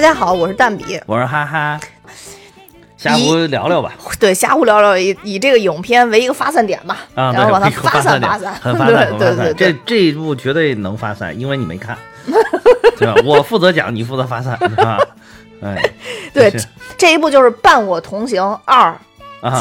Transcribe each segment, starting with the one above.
家好，我是蛋比，我是哈哈。瞎胡聊聊吧，对，瞎胡聊聊，以以这个影片为一个发散点吧，啊，然后把它发散发散，很发散，对对对，这这一部绝对能发散，因为你没看，对吧？我负责讲，你负责发散，是吧？哎，对，这一部就是《伴我同行二》，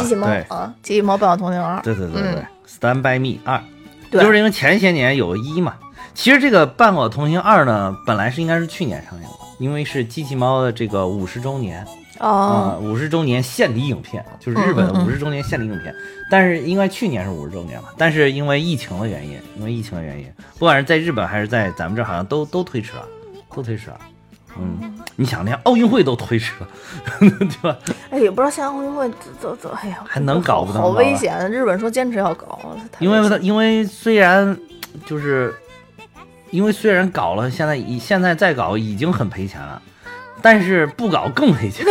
机器猫啊，机器猫伴我同行二，对对对对，《Stand by Me》二，对，就是因为前些年有一嘛，其实这个《伴我同行二》呢，本来是应该是去年上映的，因为是机器猫的这个五十周年。啊，五十周年献礼影片，就是日本的五十周年献礼影片。但是应该去年是五十周年嘛，但是因为疫情的原因，因为疫情的原因，不管是在日本还是在咱们这，好像都都推迟了，都推迟了。嗯，你想连奥运会都推迟了，对吧？哎，也不知道现在奥运会怎怎，哎呀，还能搞不？好危险！日本说坚持要搞，因为因为虽然就是，因为虽然搞了，现在已现在再搞已经很赔钱了。但是不搞更赔钱，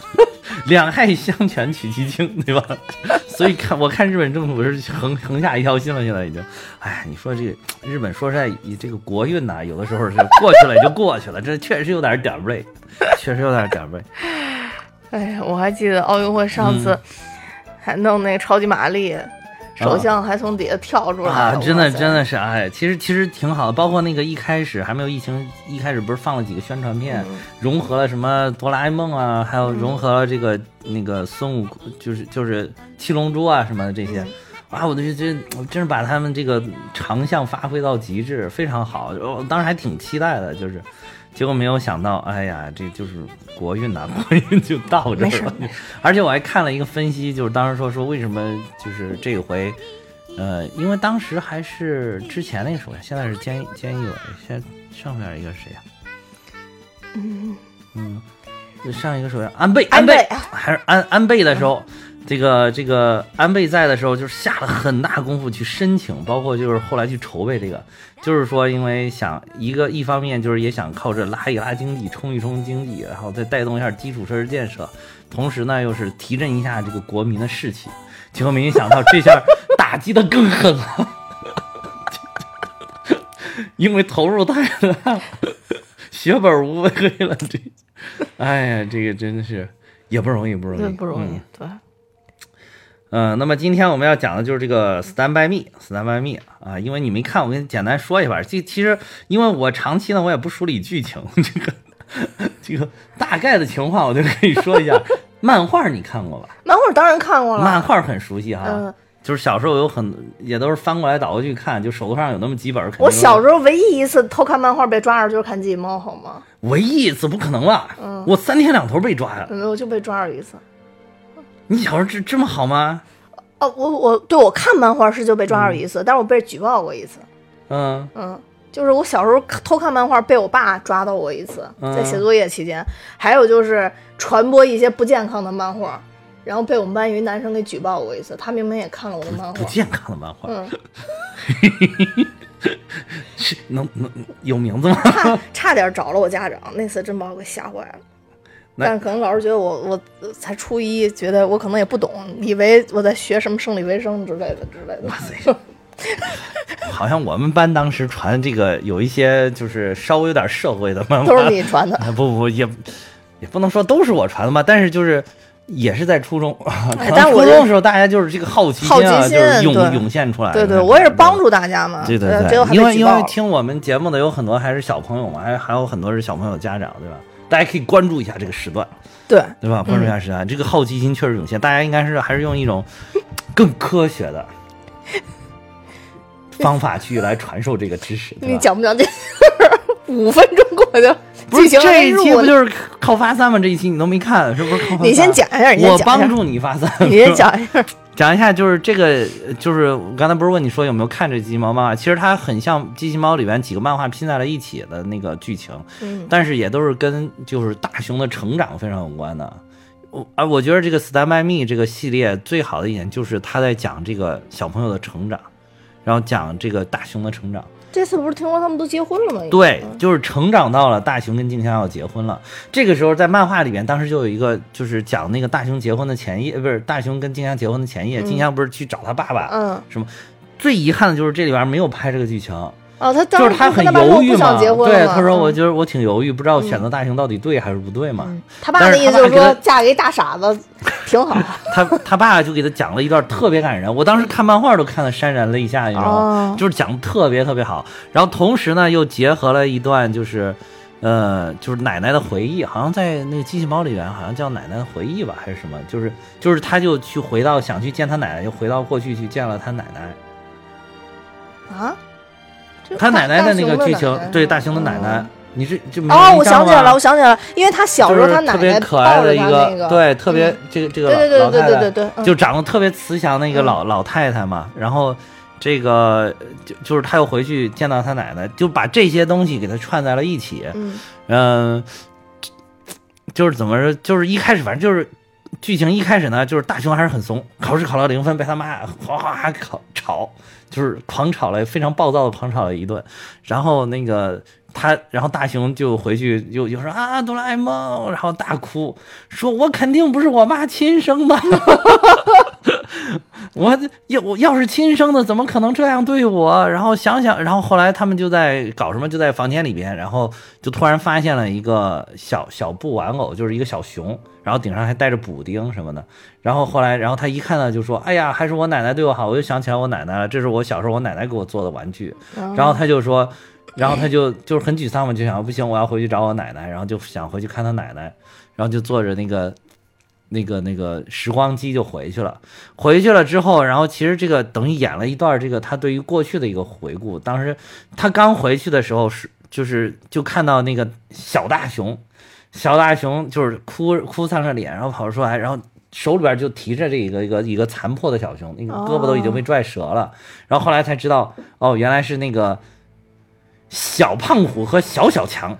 两害相权取其轻，对吧？所以看我看日本政府是横横下一条心了，现在已经。哎，你说这个日本说实在，以这个国运呐，有的时候是过去了也就过去了，这确实有点点儿背，确实有点点儿背。哎呀，我还记得奥运会上次还弄那个超级玛丽。首相还从底下跳出来啊！真的真的是哎，其实其实挺好的。包括那个一开始还没有疫情，一开始不是放了几个宣传片，融合了什么哆啦 A 梦啊，还有融合了这个那个孙悟空，就是就是七龙珠啊什么的这些，啊，我就觉得真是把他们这个长项发挥到极致，非常好。我当时还挺期待的，就是。结果没有想到，哎呀，这就是国运呐，国运就到这儿了。而且我还看了一个分析，就是当时说说为什么就是这回，呃，因为当时还是之前那个首相，现在是菅菅义伟，现上面一个谁呀？嗯嗯，上一个首相安倍，安倍还是安安倍的时候。这个这个安倍在的时候，就是下了很大功夫去申请，包括就是后来去筹备这个，就是说因为想一个一方面就是也想靠这拉一拉经济，冲一冲经济，然后再带动一下基础设施建设，同时呢又是提振一下这个国民的士气。结果没想到这下打击的更狠了，因为投入太大，血本无归了。这，哎呀，这个真的是也不容易，不容易，不容易，对。嗯，那么今天我们要讲的就是这个《Stand by Me》，《Stand by Me》啊，因为你没看，我跟你简单说一下。这其实，因为我长期呢，我也不梳理剧情，这个这个大概的情况，我就可以说一下。漫画你看过吧？漫画当然看过了，漫画很熟悉哈，就是小时候有很也都是翻过来倒过去看，就手头上有那么几本。我小时候唯一一次偷看漫画被抓着就是看《机器猫》，好吗？唯一一次不可能吧？嗯，我三天两头被抓呀。没有，就被抓着一次。你小时候这这么好吗？哦，我我对我看漫画是就被抓住一次，但是我被举报过一次。嗯嗯，就是我小时候偷看漫画被我爸抓到过一次，在写作业期间。还有就是传播一些不健康的漫画，然后被我们班有一男生给举报过一次。他明明也看了我的漫画。不健康的漫画。嗯。是能能有名字吗？差差点找了我家长，那次真把我给吓坏了。但是可能老师觉得我我才初一，觉得我可能也不懂，以为我在学什么生理卫生之类的之类的。哇塞！好像我们班当时传这个有一些就是稍微有点社会的漫画，都是你传的？不不也也不能说都是我传的吧，但是就是也是在初中，但初中的时候大家就是这个好奇心啊，就是涌涌现出来。对对，我也是帮助大家嘛。对对对，因为因为听我们节目的有很多还是小朋友嘛，还还有很多是小朋友家长，对吧？大家可以关注一下这个时段，对对吧？关注一下时段，这个好奇心确实涌现。大家应该是还是用一种更科学的 方法去来传授这个知识。你讲不讲这五分钟过去？不是这一期不就是靠发散吗？这一期你都没看，是不是？你先讲一下，我帮助你发散。你先讲一下。讲一下，就是这个，就是我刚才不是问你说有没有看这机器猫漫画？其实它很像机器猫里边几个漫画拼在了一起的那个剧情，嗯，但是也都是跟就是大雄的成长非常有关的。我啊，我觉得这个《Stand by Me》这个系列最好的一点就是他在讲这个小朋友的成长，然后讲这个大雄的成长。这次不是听说他们都结婚了吗？对，就是成长到了大雄跟静香要结婚了。这个时候在漫画里面，当时就有一个就是讲那个大雄结婚的前夜，不是大雄跟静香结婚的前夜，静香不是去找他爸爸，嗯，什么？最遗憾的就是这里边没有拍这个剧情，哦，他就是他很犹豫嘛，对，他说我就就是我挺犹豫，不知道选择大雄到底对还是不对嘛。他爸的意思就是说嫁给大傻子挺好。他他爸就给他讲了一段特别感人，我当时看漫画都看得潸然泪下，你知道吗？就是讲的特别特别好，然后同时呢又结合了一段就是。呃，就是奶奶的回忆，好像在那个机器猫里边，好像叫奶奶的回忆吧，还是什么？就是就是，他就去回到想去见他奶奶，又回到过去去见了他奶奶。啊？他奶奶的那个剧情，对大雄的奶奶，你是就哦，我想起来了，我想起来了，因为他小时候他奶奶特别可爱的一个，对，特别这个这个对对对对对对对，就长得特别慈祥的一个老老太太嘛，然后。这个就就是他又回去见到他奶奶，就把这些东西给他串在了一起。嗯，就是怎么说，就是一开始反正就是剧情一开始呢，就是大雄还是很怂，考试考了零分，被他妈哗哗考吵，就是狂吵了，非常暴躁的狂吵了一顿。然后那个他，然后大雄就回去又又说啊哆啦 A 梦，然后大哭，说我肯定不是我妈亲生的。我要我要是亲生的，怎么可能这样对我？然后想想，然后后来他们就在搞什么？就在房间里边，然后就突然发现了一个小小布玩偶，就是一个小熊，然后顶上还带着补丁什么的。然后后来，然后他一看到就说：“哎呀，还是我奶奶对我好。”我就想起来我奶奶了，这是我小时候我奶奶给我做的玩具。然后他就说，然后他就就是很沮丧嘛，就想不行，我要回去找我奶奶，然后就想回去看他奶奶，然后就坐着那个。那个那个时光机就回去了，回去了之后，然后其实这个等于演了一段这个他对于过去的一个回顾。当时他刚回去的时候是就是就看到那个小大熊，小大熊就是哭哭丧着脸，然后跑出来，然后手里边就提着这一个一个一个残破的小熊，那个胳膊都已经被拽折了。然后后来才知道，哦，原来是那个。小胖虎和小小强，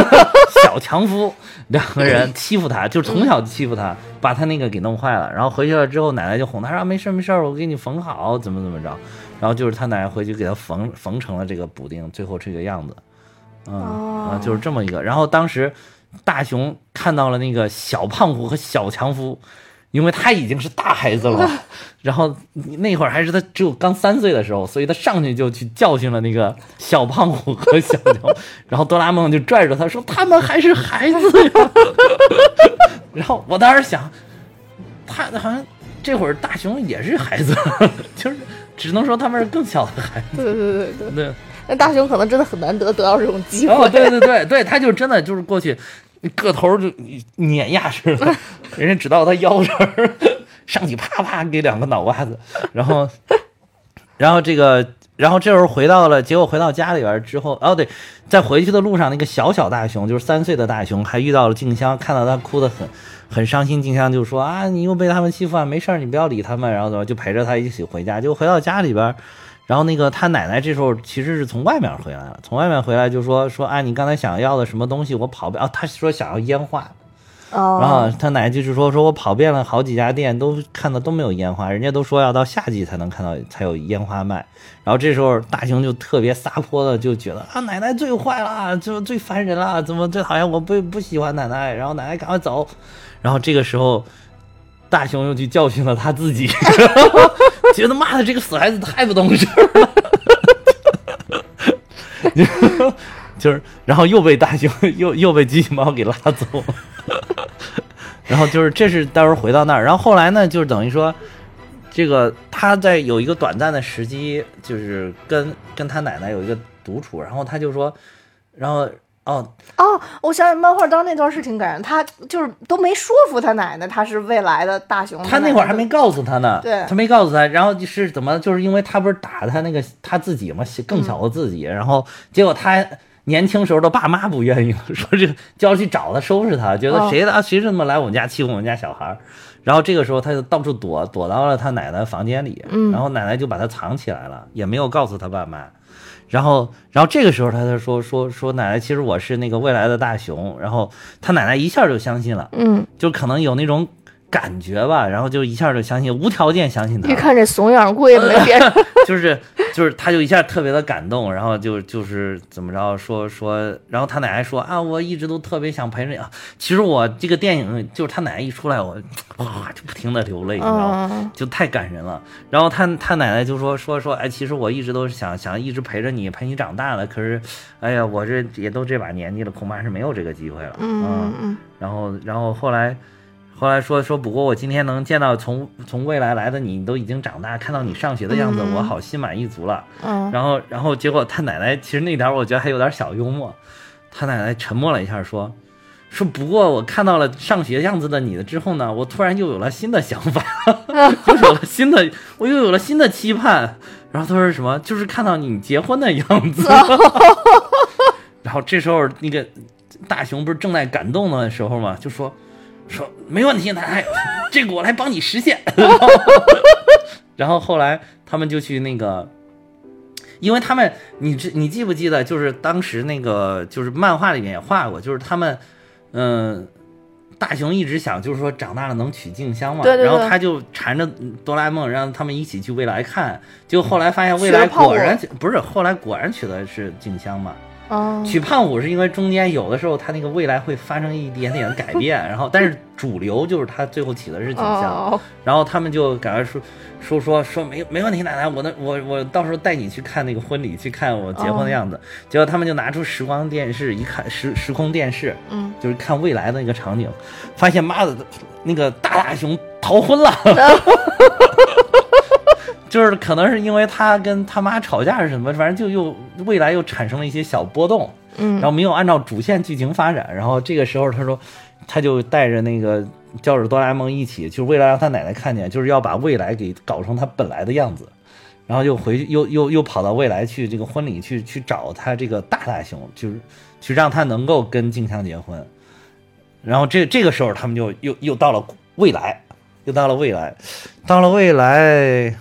小强夫两个人欺负他，就从小就欺负他，把他那个给弄坏了。然后回去了之后，奶奶就哄他说：“没事没事，我给你缝好，怎么怎么着。”然后就是他奶奶回去给他缝缝成了这个补丁，最后这个样子。嗯啊，就是这么一个。然后当时大雄看到了那个小胖虎和小强夫。因为他已经是大孩子了，然后那会儿还是他只有刚三岁的时候，所以他上去就去教训了那个小胖虎和小牛，然后哆啦 A 梦就拽着他说：“他们还是孩子呀。”然后我当时想，他好像这会儿大雄也是孩子，就是只能说他们是更小的孩子。对对对对对，那大雄可能真的很难得得到这种机会。对对对对，他就真的就是过去。个头就碾压似的，人家只到他腰这儿，上去啪啪给两个脑瓜子，然后，然后这个，然后这时候回到了，结果回到家里边之后，哦对，在回去的路上，那个小小大熊，就是三岁的大熊，还遇到了静香，看到他哭得很很伤心，静香就说啊，你又被他们欺负啊，没事儿，你不要理他们，然后怎么就陪着他一起回家，就回到家里边。然后那个他奶奶这时候其实是从外面回来了，从外面回来就说说啊，你刚才想要的什么东西我跑遍啊，他说想要烟花，哦，然后他奶奶就是说说我跑遍了好几家店都看到都没有烟花，人家都说要到夏季才能看到才有烟花卖。然后这时候大雄就特别撒泼的就觉得啊奶奶最坏了，就最烦人了，怎么最讨厌我不不喜欢奶奶，然后奶奶赶快走。然后这个时候大雄又去教训了他自己。觉得妈的这个死孩子太不懂事了，就是，然后又被大熊又又被机器猫给拉走，然后就是这是待会儿回到那儿，然后后来呢，就是等于说，这个他在有一个短暂的时机，就是跟跟他奶奶有一个独处，然后他就说，然后。哦哦，我想想，漫画当那段是挺感人，他就是都没说服他奶奶，他是未来的大熊。他那会儿还没告诉他呢，对，他没告诉他，然后是怎么，就是因为他不是打他那个他自己嘛，更小的自己，然后结果他年轻时候的爸妈不愿意，说这个就要去找他收拾他，觉得谁的谁这么来我们家欺负我们家小孩，然后这个时候他就到处躲，躲到了他奶奶房间里，然后奶奶就把他藏起来了，也没有告诉他爸妈。然后，然后这个时候，他才说说说奶奶，其实我是那个未来的大熊。然后他奶奶一下就相信了，嗯，就可能有那种感觉吧，然后就一下就相信，无条件相信他。一看这怂样，估计没别人。就 是就是，他就一下特别的感动，然后就就是怎么着说说，然后他奶奶说啊，我一直都特别想陪着你啊。其实我这个电影就是他奶奶一出来，我 哇就不停的流泪，你知道吗？就太感人了。然后他他奶奶就说说说，哎，其实我一直都是想想一直陪着你，陪你长大的。可是，哎呀，我这也都这把年纪了，恐怕是没有这个机会了。嗯嗯。然后然后后来。后来说说，不过我今天能见到从从未来来的你，你都已经长大，看到你上学的样子，我好心满意足了。嗯，然后然后结果他奶奶其实那点我觉得还有点小幽默，他奶奶沉默了一下说说不过我看到了上学样子的你的之后呢，我突然又有了新的想法，又有了新的我又有了新的期盼。然后他说什么？就是看到你结婚的样子。然后这时候那个大熊不是正在感动的时候嘛？就说。说没问题，奶奶，这个我来帮你实现。然后后来他们就去那个，因为他们，你这你记不记得，就是当时那个，就是漫画里面也画过，就是他们，嗯，大雄一直想，就是说长大了能娶静香嘛。对对对。然后他就缠着哆啦 A 梦，让他们一起去未来看，结果后来发现未来果然不是，后来果然娶的是静香嘛。娶胖虎是因为中间有的时候他那个未来会发生一点点改变，然后但是主流就是他最后起的是景象，然后他们就赶快说说说说没没问题，奶奶，我那我我到时候带你去看那个婚礼，去看我结婚的样子。结果他们就拿出时光电视一看，时时空电视，嗯，就是看未来的那个场景，发现妈的，那个大大熊逃婚了。就是可能是因为他跟他妈吵架是什么，反正就又未来又产生了一些小波动，嗯，然后没有按照主线剧情发展，然后这个时候他说，他就带着那个叫着哆啦 A 梦一起，就是为了让他奶奶看见，就是要把未来给搞成他本来的样子，然后又回去又又又跑到未来去这个婚礼去去找他这个大大熊，就是去让他能够跟静香结婚，然后这这个时候他们就又又到了未来，又到了未来，到了未来。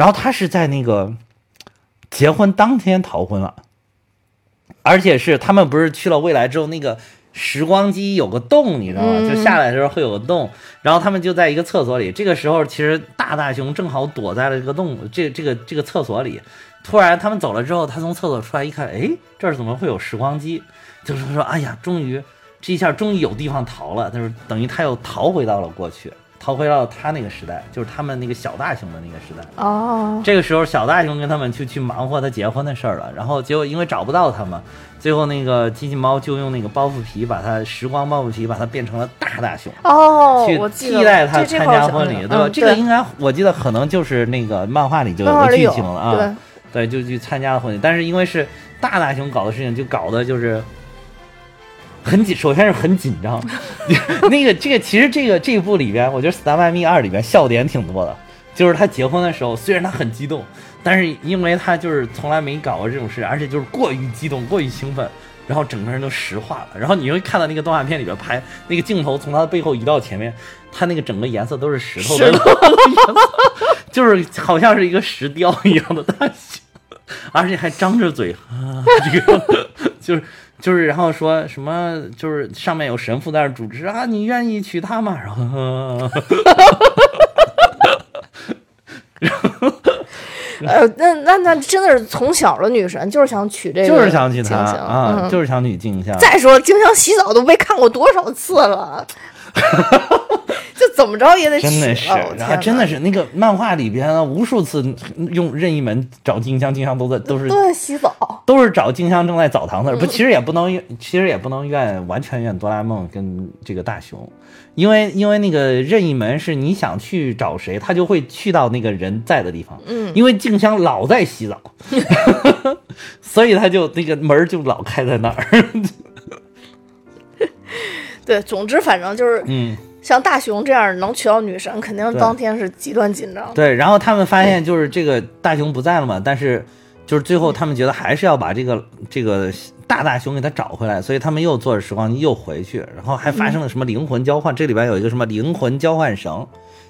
然后他是在那个结婚当天逃婚了，而且是他们不是去了未来之后，那个时光机有个洞，你知道吗？就下来的时候会有个洞，然后他们就在一个厕所里。这个时候，其实大大熊正好躲在了这个洞，这这个这个厕所里。突然他们走了之后，他从厕所出来一看，哎，这儿怎么会有时光机？就是说，哎呀，终于这一下终于有地方逃了。就是等于他又逃回到了过去。逃回到他那个时代，就是他们那个小大熊的那个时代。哦，这个时候小大熊跟他们就去忙活他结婚的事儿了。然后结果因为找不到他们，最后那个机器猫就用那个包袱皮把它时光包袱皮把它变成了大大熊。哦，去替代他参加婚礼，对吧？这个应该我记得可能就是那个漫画里就有个剧情了啊。对，就去参加了婚礼，但是因为是大大熊搞的事情，就搞的就是。很紧，首先是很紧张。那个，这个其实这个这一部里边，我觉得《Stand by Me》二里边笑点挺多的。就是他结婚的时候，虽然他很激动，但是因为他就是从来没搞过这种事，而且就是过于激动、过于兴奋，然后整个人都石化了。然后你会看到那个动画片里边拍那个镜头，从他的背后移到前面，他那个整个颜色都是石头的颜色，就是好像是一个石雕一样的大小，而且还张着嘴，这个就是。就是，然后说什么，就是上面有神父在那主持啊，你愿意娶她吗？然后，然后，呃，那那那真的是从小的女神，就是想娶这个，就是想娶她啊，就是想娶静香。再说静香洗澡都被看过多少次了。就怎么着也得真的是，然后真的是那个漫画里边无数次用任意门找静香，静香都在都是都在洗澡，都是找静香正在澡堂子。不，其实也不能，其实也不能怨完全怨哆啦 A 梦跟这个大雄，因为因为那个任意门是你想去找谁，他就会去到那个人在的地方。嗯，因为静香老在洗澡，所以他就那个门就老开在那儿。对，总之反正就是，嗯，像大雄这样能娶到女神，肯定当天是极端紧张。对，然后他们发现就是这个大雄不在了嘛，但是就是最后他们觉得还是要把这个这个大大熊给他找回来，所以他们又坐着时光机又回去，然后还发生了什么灵魂交换？这里边有一个什么灵魂交换绳，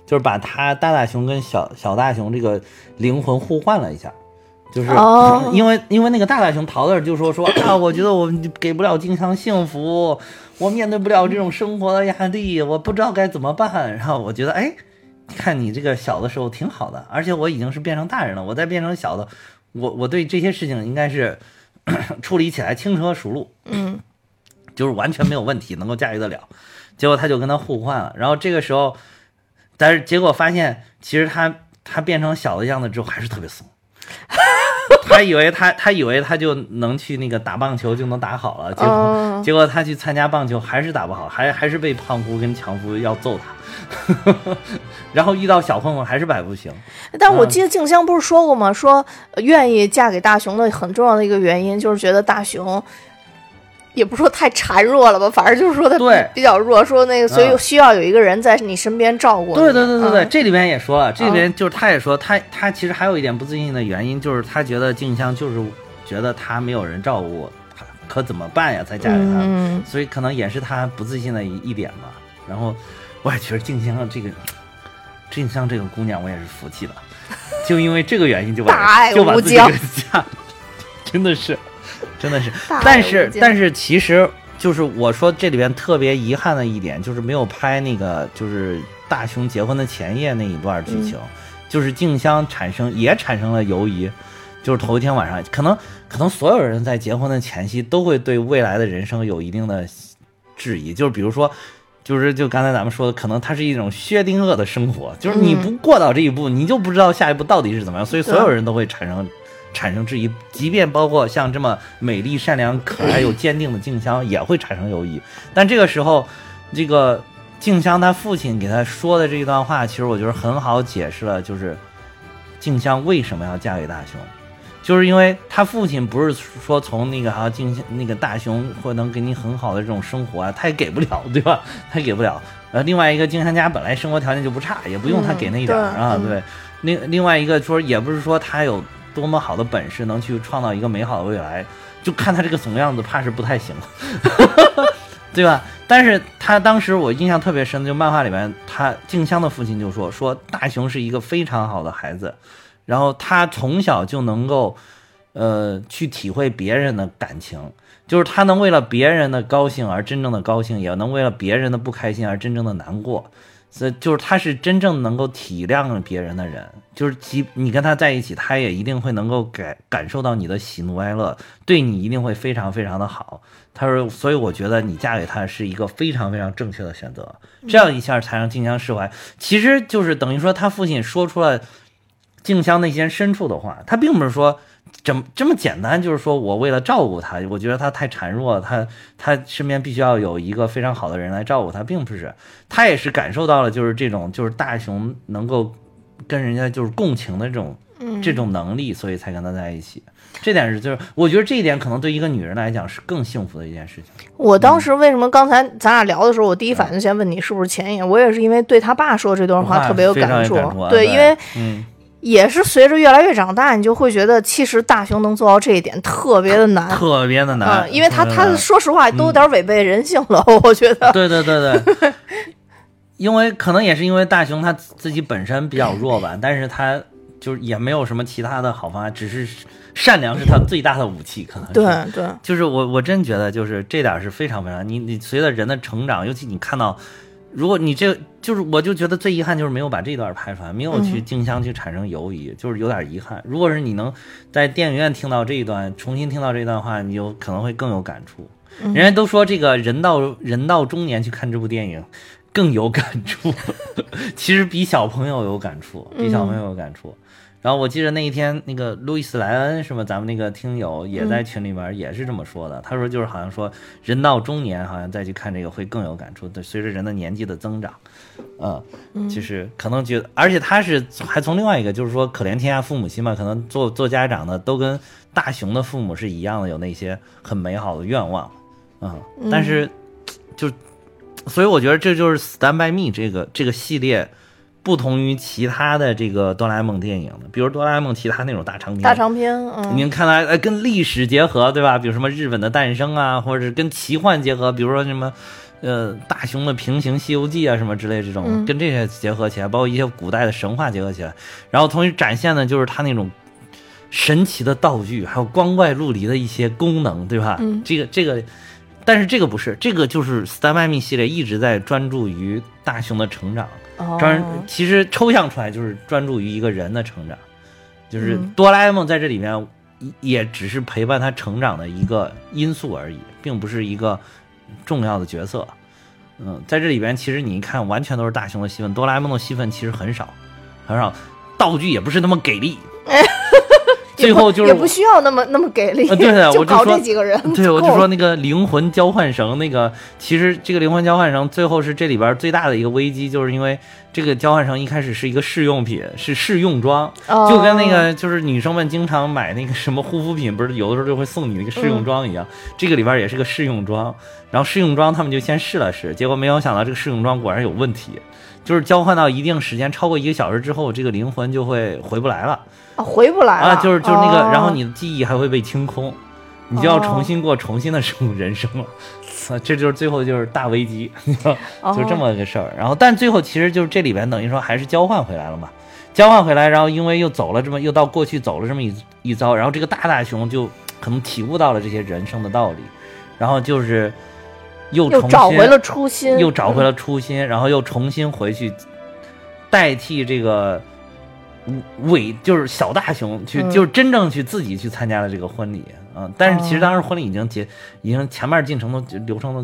就是把他大大熊跟小小大熊这个灵魂互换了一下。就是哦 因为因为那个大大熊桃子就说说 啊，我觉得我给不了静香幸福，我面对不了这种生活的压力，我不知道该怎么办。然后我觉得，哎，看你这个小的时候挺好的，而且我已经是变成大人了，我再变成小的，我我对这些事情应该是 处理起来轻车熟路，嗯，就是完全没有问题，能够驾驭得了。结果他就跟他互换了，然后这个时候，但是结果发现，其实他他变成小的样子之后还是特别怂。他以为他 他以为他就能去那个打棒球就能打好了，结果、哦结果他去参加棒球还是打不好，还还是被胖姑跟强夫要揍他，然后遇到小混混还是摆不行。但我记得静香不是说过吗？说呃愿意嫁给大雄的很重要的一个原因就是觉得大雄。也不说太孱弱了吧，反正就是说他比对比较弱，说那个所以嗯需要有一个人在你身边照顾你。对对对对对，嗯这里边也说了，这里边就是他也说他他其实还有一点不自信的原因，就是他觉得静香就是觉得他没有人照顾他，可怎么办呀？才嫁给他，嗯，所以可能也是他不自信的一一点吧。然后我也觉得静香这个静香这个姑娘，我也是服气了，就因为这个原因就把大爱就把自己嫁，真的是真的是，但是但是其实就是我说这里边特别遗憾的一点，就是没有拍那个就是大雄结婚的前夜那一段剧情，就是静香产生也产生了犹疑，就是头一天晚上，可能可能所有人在结婚的前夕都会对未来的人生有一定的质疑，就是比如说。就是就刚才咱们说的，可能它是一种薛定谔的生活，就是你不过到这一步，你就不知道下一步到底是怎么样，所以所有人都会产生产生质疑，即便包括像这么美丽、善良、可爱又坚定的静香，也会产生犹疑。但这个时候，这个静香她父亲给她说的这一段话，其实我觉得很好解释了，就是静香为什么要嫁给大雄，就是因为他父亲不是说从那个啊静香那个大雄会能给你很好的这种生活啊，他也给不了，对吧？他也给不了。呃，另外一个静香家本来生活条件就不差，也不用他给那一点儿、啊，对。另另外一个说，也不是说他有多么好的本事能去创造一个美好的未来，就看他这个怂样子，怕是不太行，对吧？但是他当时我印象特别深的，就漫画里面，他静香的父亲就说说大雄是一个非常好的孩子，然后他从小就能够，呃，去体会别人的感情，就是他能为了别人的高兴而真正的高兴，也能为了别人的不开心而真正的难过。所以就是他是真正能够体谅别人的人，就是即你跟他在一起，他也一定会能够感感受到你的喜怒哀乐，对你一定会非常非常的好。他说，所以我觉得你嫁给他是一个非常非常正确的选择，这样一下才让静香释怀。其实就是等于说他父亲说出了静香内心深处的话，他并不是说这么这么简单，就是说我为了照顾他，我觉得他太孱弱了，他他身边必须要有一个非常好的人来照顾他，并不是，他也是感受到了就是这种就是大熊能够跟人家就是共情的这种这种能力，所以才跟他在一起。这点是就是我觉得这一点可能对一个女人来讲是更幸福的一件事情。我当时为什么刚才咱俩聊的时候，我第一反应先问你是不是前夜？我也是因为对他爸说这段话特别有感触。对，因为嗯，也是随着越来越长大，你就会觉得其实大雄能做到这一点特别的难。特别的难，嗯，因为他他说实话都有点违背人性了，我觉得。对对对对，因为可能也是因为大雄他自己本身比较弱吧，但是他就是也没有什么其他的好方法，只是善良是他最大的武器，可能是。对对，就是我我真觉得就是这点是非常非常，你你随着人的成长，尤其你看到，如果你这就是我就觉得最遗憾就是没有把这段拍出来，没有去静香去产生犹疑，就是有点遗憾。如果是你能在电影院听到这一段，重新听到这段话，你就可能会更有感触。人家都说这个人到人到中年去看这部电影。更有感触，其实比小朋友有感触，比小朋友有感触。然后我记得那一天，那个路易斯莱恩是吧？咱们那个听友也在群里面也是这么说的。他说就是好像说人到中年，好像再去看这个会更有感触。对，随着人的年纪的增长，嗯，就是可能觉得，而且他是还从另外一个就是说可怜天下父母心嘛，可能做做家长的都跟大雄的父母是一样的，有那些很美好的愿望，嗯，但是就。所以我觉得这就是《Stand by Me》这个这个系列不同于其他的这个哆啦 A 梦电影的，比如哆啦 A 梦其他那种大长篇，大长篇，嗯，您看来呃跟历史结合，对吧？比如什么日本的诞生啊，或者是跟奇幻结合，比如说什么呃大雄的平行西游记啊什么之类这种，嗯。跟这些结合起来，包括一些古代的神话结合起来，然后同时展现的就是它那种神奇的道具，还有光怪陆离的一些功能，对吧？嗯，这个这个，但是这个不是，这个就是 Stand by Me 系列一直在专注于大雄的成长，专其实抽象出来就是专注于一个人的成长，就是哆啦 A 梦在这里面也只是陪伴他成长的一个因素而已，并不是一个重要的角色。嗯，在这里边其实你一看，完全都是大雄的戏份，哆啦 A 梦的戏份其实很少，很少，道具也不是那么给力。最后就是也不需要那么那么给力，对 对，我就搞这几个人。对，我就说那个灵魂交换绳，那个其实这个灵魂交换绳最后是这里边最大的一个危机，就是因为这个交换绳一开始是一个试用品，是试用装，就跟那个就是女生们经常买那个什么护肤品，不是有的时候就会送你那个试用装一样，这个里边也是个试用装。然后试用装他们就先试了试，结果没有想到这个试用装果然有问题，就是交换到一定时间超过一个小时之后，这个灵魂就会回不来了。啊回不来了啊！就是就是那个，然后你的记忆还会被清空，你就要重新过重新的生人生了。啊，这就是最后就是大危机，就这么个事儿。然后，但最后其实就是这里边等于说还是交换回来了嘛，交换回来，然后因为又走了这么又到过去走了这么一一遭，然后这个大大熊就可能体悟到了这些人生的道理，然后就是又重新找回了初心，又找回了初心，然后又重新回去代替这个。伟就是小大熊去，就是真正去自己去参加了这个婚礼啊！但是其实当时婚礼已经结，已经前面进程都流程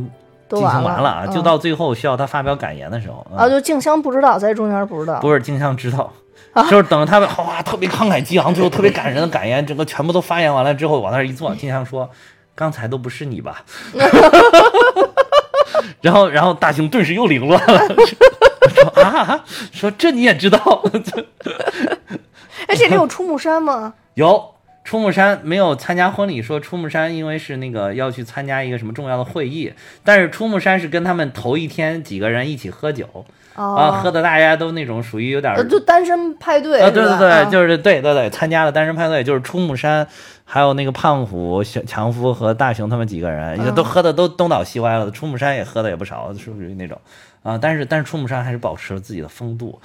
都进行完了啊，就到最后需要他发表感言的时候啊，就静香不知道在中间不知道，不是静香知道，就是等着他们哇特别慷慨激昂，最后特别感人的感言，整个全部都发言完了之后，往那一坐，静香说：“刚才都不是你吧？” 然后然后大兴顿时又凌乱了。说啊，说这你也知道？哎，这里有出木山吗？有出木山，没有参加婚礼。说出木山因为是那个要去参加一个什么重要的会议，但是出木山是跟他们头一天几个人一起喝酒啊，喝的大家都那种属于有点就单身派对啊，对对对，就是对对对，参加了单身派对，就是出木山，还有那个胖虎、小强夫和大雄他们几个人，也都喝的都东倒西歪了。出木山也喝的也不少，是不是那种？啊，但是但是出木山还是保持了自己的风度，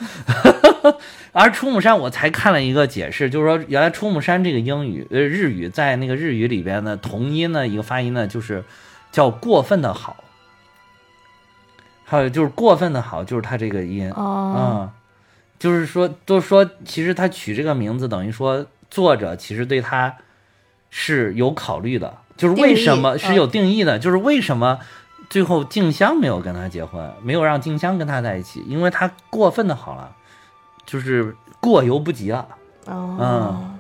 而出木山我才看了一个解释，就是说原来出木山这个英语呃日语在那个日语里边的同音呢一个发音呢就是叫过分的好，还有就是过分的好就是他这个音啊，就是说都说其实他取这个名字等于说作者其实对他是有考虑的，就是为什么是有定义的，就是为什么。最后静香没有跟他结婚，没有让静香跟他在一起，因为他过分的好了，就是过犹不及了。哦，嗯，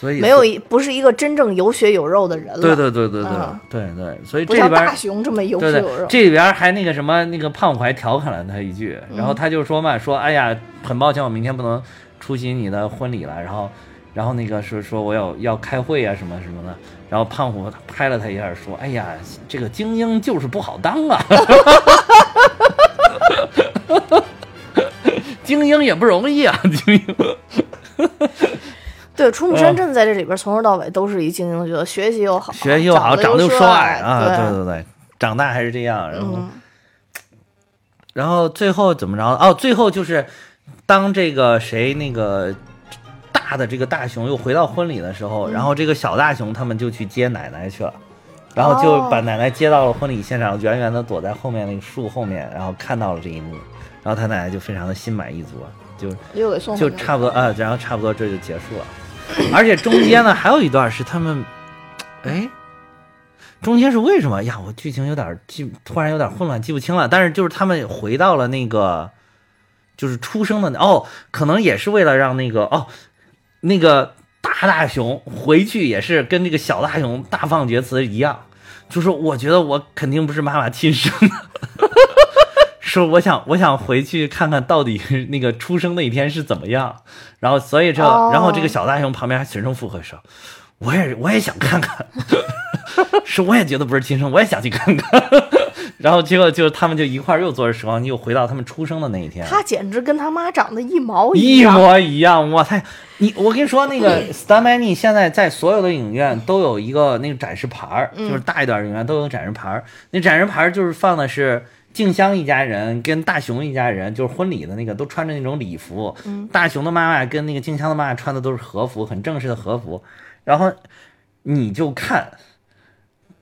所以没有一不是一个真正有血有肉的人了。对对对对对对对，所以这里边大熊这么有血有肉。这里边还那个什么，那个胖虎还调侃了他一句，然后他就说嘛，说哎呀，很抱歉，我明天不能出席你的婚礼了，然后。然后那个是说我有要开会啊什么什么的，然后胖虎拍了他一下说：“哎呀，这个精英就是不好当啊，精英也不容易啊，精英。”对，出木山真的在这里边从头到尾都是一精英，角色学习又好，学习又好，长得又帅啊，对。对对，长大还是这样，然后，然后最后怎么着？哦，最后就是当这个谁那个。大的这个大熊又回到婚礼的时候，然后这个小大熊他们就去接奶奶去了，然后就把奶奶接到了婚礼现场，远远的躲在后面那个树后面，然后看到了这一幕，然后他奶奶就非常的心满意足，就就差不多啊，然后差不多这就结束了。而且中间呢还有一段是他们，哎，中间是为什么呀？我剧情有点记，突然有点混乱，记不清了。但是就是他们回到了那个，就是出生的哦，可能也是为了让那个哦。那个大大熊回去也是跟这个小大熊大放厥词一样，就说我觉得我肯定不是妈妈亲生的，说我想我想回去看看到底那个出生那一天是怎么样，然后所以这然后这个小大熊旁边还随声附和说，我也我也想看看，是我也觉得不是亲生，我也想去看看。然后结果就他们就一块儿又坐着时光机，又回到他们出生的那一天。他简直跟他妈长得一毛一样，一模一样。我太！你我跟你说，那个 Star Many 现在在所有的影院都有一个那个展示牌儿，就是大一点影院都有展示牌儿。那展示牌儿就是放的是静香一家人跟大雄一家人，就是婚礼的那个，都穿着那种礼服。嗯大雄的妈妈跟那个静香的妈妈穿的都是和服，很正式的和服。然后你就看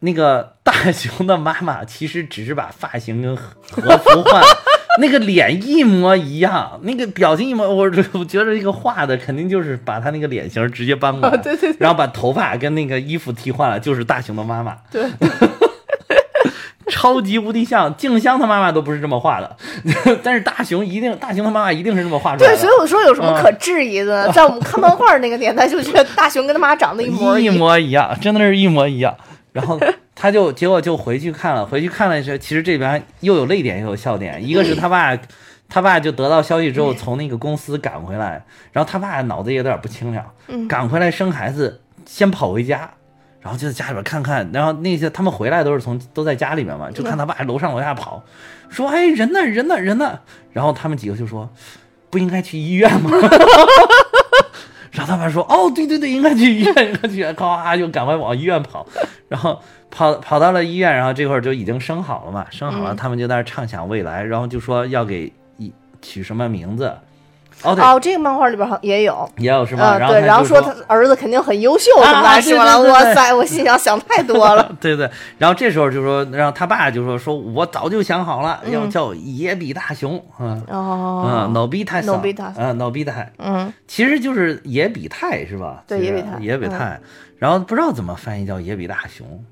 那个大雄的妈妈，其实只是把发型跟和服换了。那个脸一模一样，那个表情一模，我我觉得这个画的肯定就是把他那个脸型直接搬过来，对对对然后把头发跟那个衣服替换了，就是大雄的妈妈。对，超级无敌像，静香她妈妈都不是这么画的，但是大雄一定，大雄他妈妈一定是这么画出来的对，所以我说有什么可质疑的呢？在我们看漫画那个年代，就觉得大雄跟他妈长得一模一样。模一样，真的是一模一样。然后他就结果就回去看了，回去看了是，其实这边又有泪点又有笑点。一个是他爸，他爸就得到消息之后从那个公司赶回来，然后他爸脑子也有点不清了，赶回来生孩子，先跑回家。然后就在家里边看看，然后那些他们回来都是从都在家里面嘛，就看他爸楼上楼下跑，说哎人呢人呢人呢，然后他们几个就说不应该去医院吗？然后他爸说：“哦，对对对，应该去医院，应该去医院。”咔就赶快往医院跑，然后跑跑到了医院，然后这会儿就已经生好了嘛，生好了，他们就在那畅想未来，然后就说要给一取什么名字。哦，对，哦，这个漫画里边也有。也有是吗？嗯，对，然后说他儿子肯定很优秀，是吧？对对对哇塞，我心想想太多了。对对，然后这时候就说，然后他爸就说说，我早就想好了，要叫野比大雄，嗯哦嗯，，脑比太脑比大嗯，脑比太，嗯，其实就是野比太是吧？对野比泰嗯野比太，然后不知道怎么翻译叫野比大雄，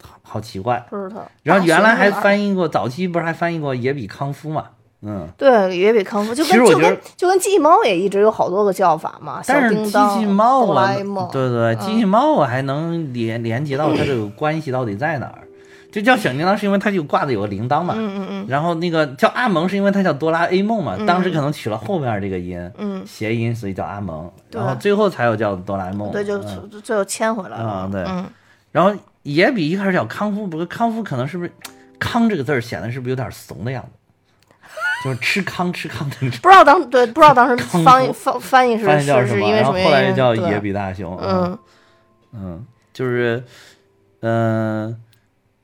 好好奇怪。不知道。然后原来还翻译过，早期不是还翻译过野比康夫嘛？嗯，对也比康夫，就跟就跟就跟机器猫也一直有好多个叫法嘛，但是机、器猫啊，，对对，嗯机器猫我还能连连接到它这个关系到底在哪儿？就叫小叮当是因为它就挂的有个铃铛嘛，嗯嗯嗯。然后那个叫阿蒙是因为它叫哆啦 A 梦嘛，当时可能取了后面这个音，嗯，谐音，所以叫阿蒙，对。然后最后才有叫哆啦 A 梦，对，就嗯最后牵回来了。啊对嗯，然后也比一开始叫康夫，不过康夫可能是不是“康”这个字儿显得是不是有点怂的样子？就是吃糠吃糠的那种。不知道当对不知道当时翻译翻翻译是是因为什么原因？后来就叫野比大雄。嗯嗯，就是，嗯、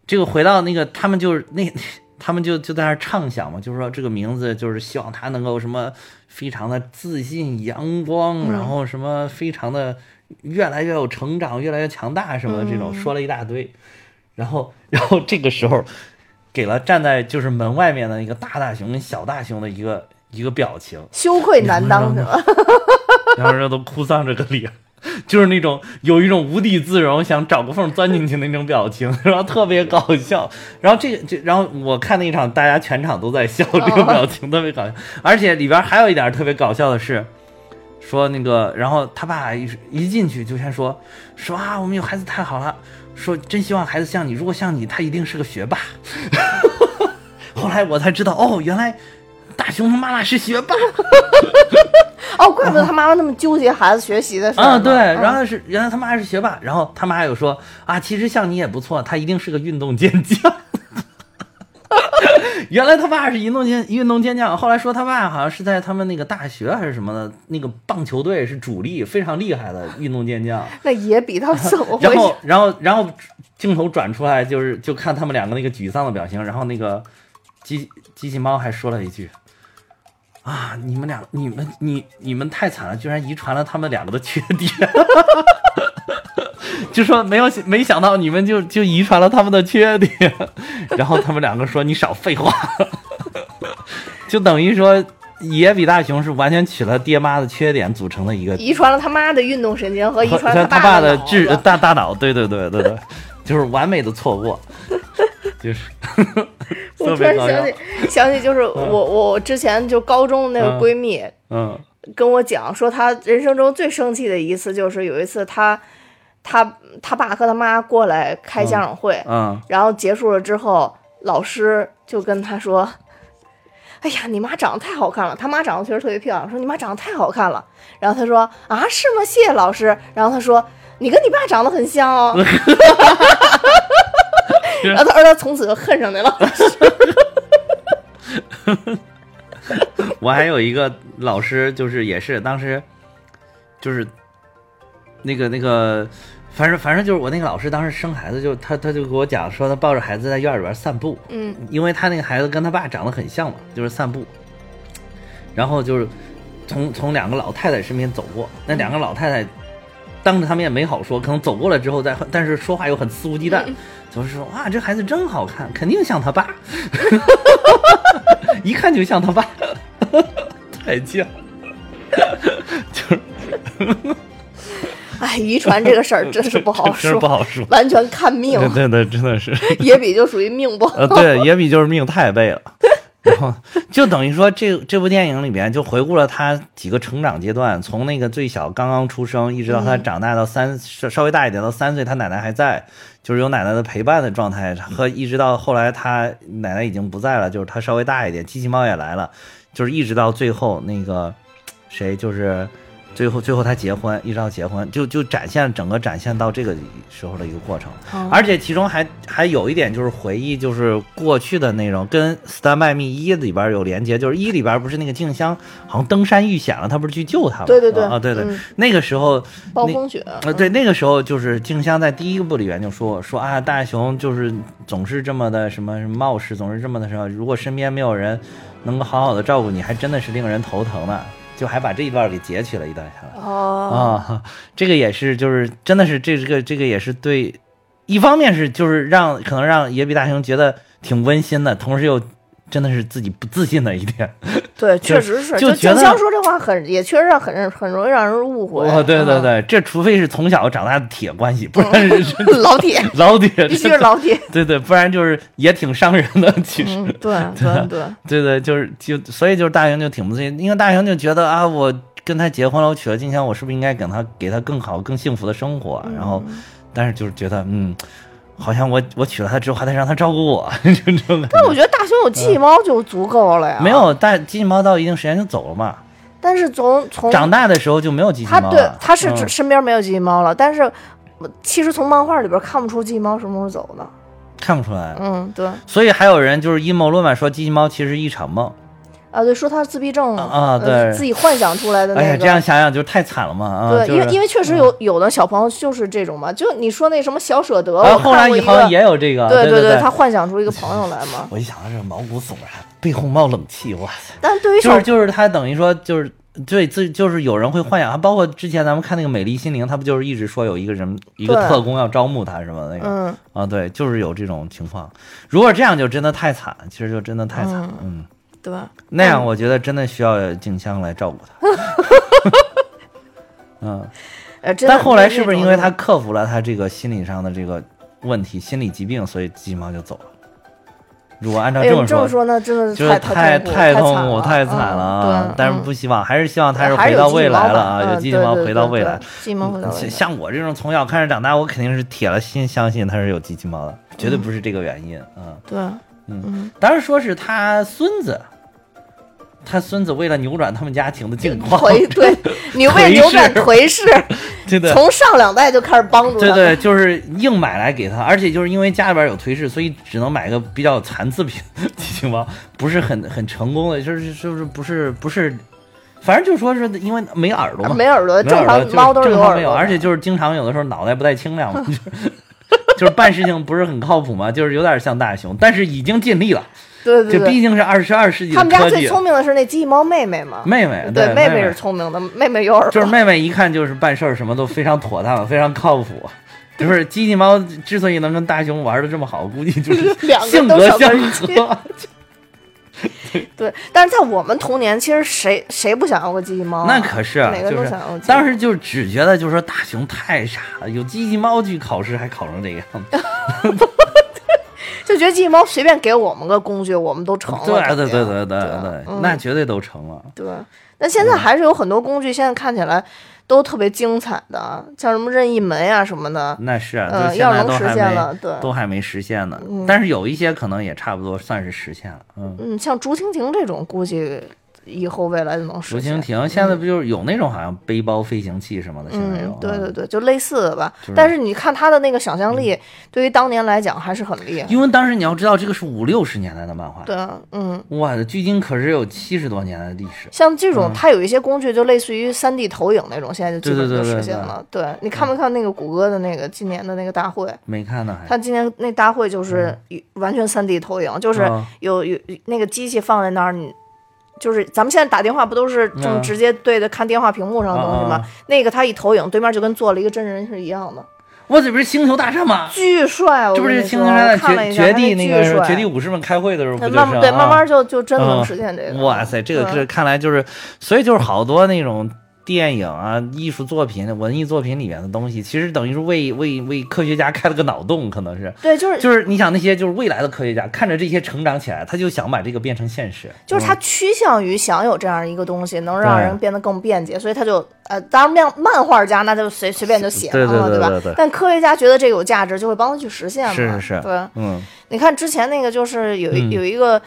这个回到那个，他们就是那，他们就就在那儿畅想嘛，就是说这个名字就是希望他能够什么非常的自信、阳光，嗯然后什么非常的越来越有成长、越来越强大什么的这种，嗯说了一大堆。然后，然后这个时候给了站在就是门外面的一个大大熊跟小大熊的一个一个表情，羞愧难当是吧？然后人都哭丧着个脸，就是那种有一种无地自容，想找个缝钻进去那种表情，然后特别搞笑。然后这个这，然后我看那一场，大家全场都在笑，这个表情特别搞笑。而且里边还有一点特别搞笑的是，说那个，然后他爸一一进去就先说说啊，我们有孩子太好了，说真希望孩子像你，如果像你，他一定是个学霸。后来我才知道，哦，原来大熊他妈妈是学霸。哦，怪不得他妈妈那么纠结孩子学习的事儿啊，呢对，嗯然后是原来他妈是学霸，然后他妈又说啊，其实像你也不错，他一定是个运动健将。原来他爸是运动健运动健将，后来说他爸好像是在他们那个大学还是什么的，那个棒球队是主力，非常厉害的运动健将。那也比他怎么然回事？后，然后，然后镜头转出来，就是就看他们两个那个沮丧的表情，然后那个机机器猫还说了一句。啊！你们俩，你们，你你们太惨了，居然遗传了他们两个的缺点，就说没有没想到你们就就遗传了他们的缺点，然后他们两个说你少废话，就等于说野比大雄是完全取了爹妈的缺点组成的一个遗传了他妈的运动神经和遗传了他爸的智大大脑，对对对对对，就是完美的错过，就是特我突然想起，想起就是我我之前就高中那个嗯闺蜜嗯。跟我讲说，她人生中最生气的一次就是有一次她她她爸和他妈过来开家长会，嗯然后结束了之后，老师就跟他说。哎呀，你妈长得太好看了！他妈长得确实特别漂亮，说你妈长得太好看了。然后他说啊，是吗？谢谢老师。然后他说你跟你爸长得很像哦。然后他儿子从此就恨上那老师。我还有一个老师，就是也是当时就是那个那个反正反正就是我那个老师当时生孩子就他他就给我讲说他抱着孩子在院里边散步，嗯，因为他那个孩子跟他爸长得很像嘛，就是散步，然后就是从从两个老太太身边走过，那两个老太太当着他们也没好说，可能走过了之后再，但是说话又很肆无忌惮，就是说哇这孩子真好看，肯定像他爸，一看就像他爸，太像，就是。哎，遗传这个事儿真是不好 真是不好说，完全看命。对对，真的是。野比就属于命不好。呃，对，野比就是命太背了。然后就等于说，这这部电影里边就回顾了他几个成长阶段，从那个最小刚刚出生，一直到他长大到三稍稍微大一点到三岁，他奶奶还在，就是有奶奶的陪伴的状态，和一直到后来他奶奶已经不在了，就是他稍微大一点，机器猫也来了，就是一直到最后那个谁就是。最后，最后他结婚，一直到结婚，就就展现整个展现到这个时候的一个过程，而且其中还还有一点就是回忆，就是过去的内容跟《Stand By Me》一里边有连接，就是一里边不是那个静香好像登山遇险了，他不是去救他吗？对对对，啊对对，那个时候暴风雪啊，对那个时候就是静香在第一部里边就说说啊，大雄就是总是这么的什么什么冒失，总是这么的什么，如果身边没有人能够好好的照顾你，还真的是令人头疼的。就还把这一段给截取了一段下来哦啊，这个也是，就是真的是这个这个也是对，一方面是就是让可能让野比大雄觉得挺温馨的，同时又。真的是自己不自信的一点，对，确实是。就静香说这话很，也确实让很很容易让人误会。哦，对对对，这除非是从小长大的铁关系，不然 老铁，老铁必须是老铁。对对，不然就是也挺伤人的。其实，对对对对对，就是就所以就是大雄就挺不自信，因为大雄就觉得啊，我跟他结婚了，我娶了静香，我是不是应该给他给他更好、更幸福的生活？然后，但是就是觉得嗯。好像我我娶了她之后还得让她照顾我，就这么。但我觉得大熊有机器猫就足够了呀。没有，但机器猫到一定时间就走了嘛。但是从从长大的时候就没有机器猫了。他对他是身边没有机器猫了，但是其实从漫画里边看不出机器猫什么时候走的。看不出来。嗯，对。所以还有人就是阴谋论嘛，说机器猫其实一场梦。啊，对，说他自闭症啊，对，自己幻想出来的那个。哎呀，这样想想就太惨了嘛啊！对，因为因为确实有有的小朋友就是这种嘛，就你说那什么小舍得，后来以后也有这个，对对对，他幻想出一个朋友来嘛。我一想到这毛骨悚然，背后冒冷气，哇塞！但对于就是就是他等于说就是对自就是有人会幻想，包括之前咱们看那个《美丽心灵》，他不就是一直说有一个人一个特工要招募他什么那个？嗯啊，对，就是有这种情况。如果这样就真的太惨，其实就真的太惨，嗯。对吧？那样我觉得真的需要静香来照顾他。嗯，但后来是不是因为他克服了他这个心理上的这个问题、心理疾病，所以鸡毛就走了？如果按照这么说，说那真的就是太太痛苦、太惨了啊！但是不希望，还是希望他是回到未来了啊！有机器猫回到未来，像我这种从小看着长大，我肯定是铁了心相信他是有机器猫的，绝对不是这个原因嗯！对，嗯，当然说是他孙子。他孙子为了扭转他们家庭的境况，对，你为扭转颓势，对对，从上两代就开始帮助他，对对，就是硬买来给他，而且就是因为家里边有颓势，所以只能买个比较残次品机器猫，不是很很成功的，就是就是不是不是，反正就说是因为没耳朵嘛，没耳朵，正常猫都是正常没有，而且就是经常有的时候脑袋不太清亮嘛，就是办事情不是很靠谱嘛，就是有点像大熊，但是已经尽力了。对对，这毕竟是二十二世纪。他们家最聪明的是那机器猫妹妹嘛？妹妹，对，妹妹是聪明的，妹妹有耳朵。就是妹妹一看就是办事儿什么都非常妥当，非常靠谱。就是机器猫之所以能跟大熊玩的这么好，估计就是性格相合。对，但是在我们童年，其实谁谁不想要个机器猫？那可是，每个都想要。当时就只觉得，就是说大熊太傻了，有机器猫去考试还考成这个样子。就觉得机器猫随便给我们个工具，我们都成了。对对对对对对，那绝对都成了。对，那现在还是有很多工具，现在看起来都特别精彩的，像什么任意门呀什么的。那是，嗯，要能实现了，对，都还没实现呢。但是有一些可能也差不多算是实现了。嗯嗯，像竹蜻蜓这种，估计以后未来就能实现。竹蜻蜓现在不就是有那种好像背包飞行器什么的？现在有嗯，对啊对对，就类似的吧。就是但是你看他的那个想象力，对于当年来讲还是很厉害。因为当时你要知道，这个是五六十年代的漫画，对啊，嗯，哇，距今可是有七十多年的历史。像这种它有一些工具，就类似于三 D 投影那种，现在就基本就实现了。对你看没看那个谷歌的那个今年的那个大会？没看呢，还他今年那大会就是完全三 D 投影，就是嗯有有那个机器放在那儿，你就是咱们现在打电话不都是这么嗯直接对着看电话屏幕上的东西吗？那个他一投影，对面就跟做了一个真人是一样的，我这不是星球大战吗？巨帅！我这不是星球大战绝绝地那个绝地武士们开会的时候不就是慢慢对，啊慢慢就就真的能嗯实现这个。哇塞，这个嗯这看来就是，所以就是好多那种电影啊、艺术作品、文艺作品里面的东西，其实等于是为为为科学家开了个脑洞，可能是。对，就是就是你想那些就是未来的科学家看着这些成长起来，他就想把这个变成现实。就是他趋向于想有这样一个东西，能让人变得更便捷，所以他就呃，当然漫漫画家那就随随便就写上了，对对对对？但科学家觉得这个有价值，就会帮他去实现嘛。是是是对。嗯你看之前那个就是有一、嗯有一个。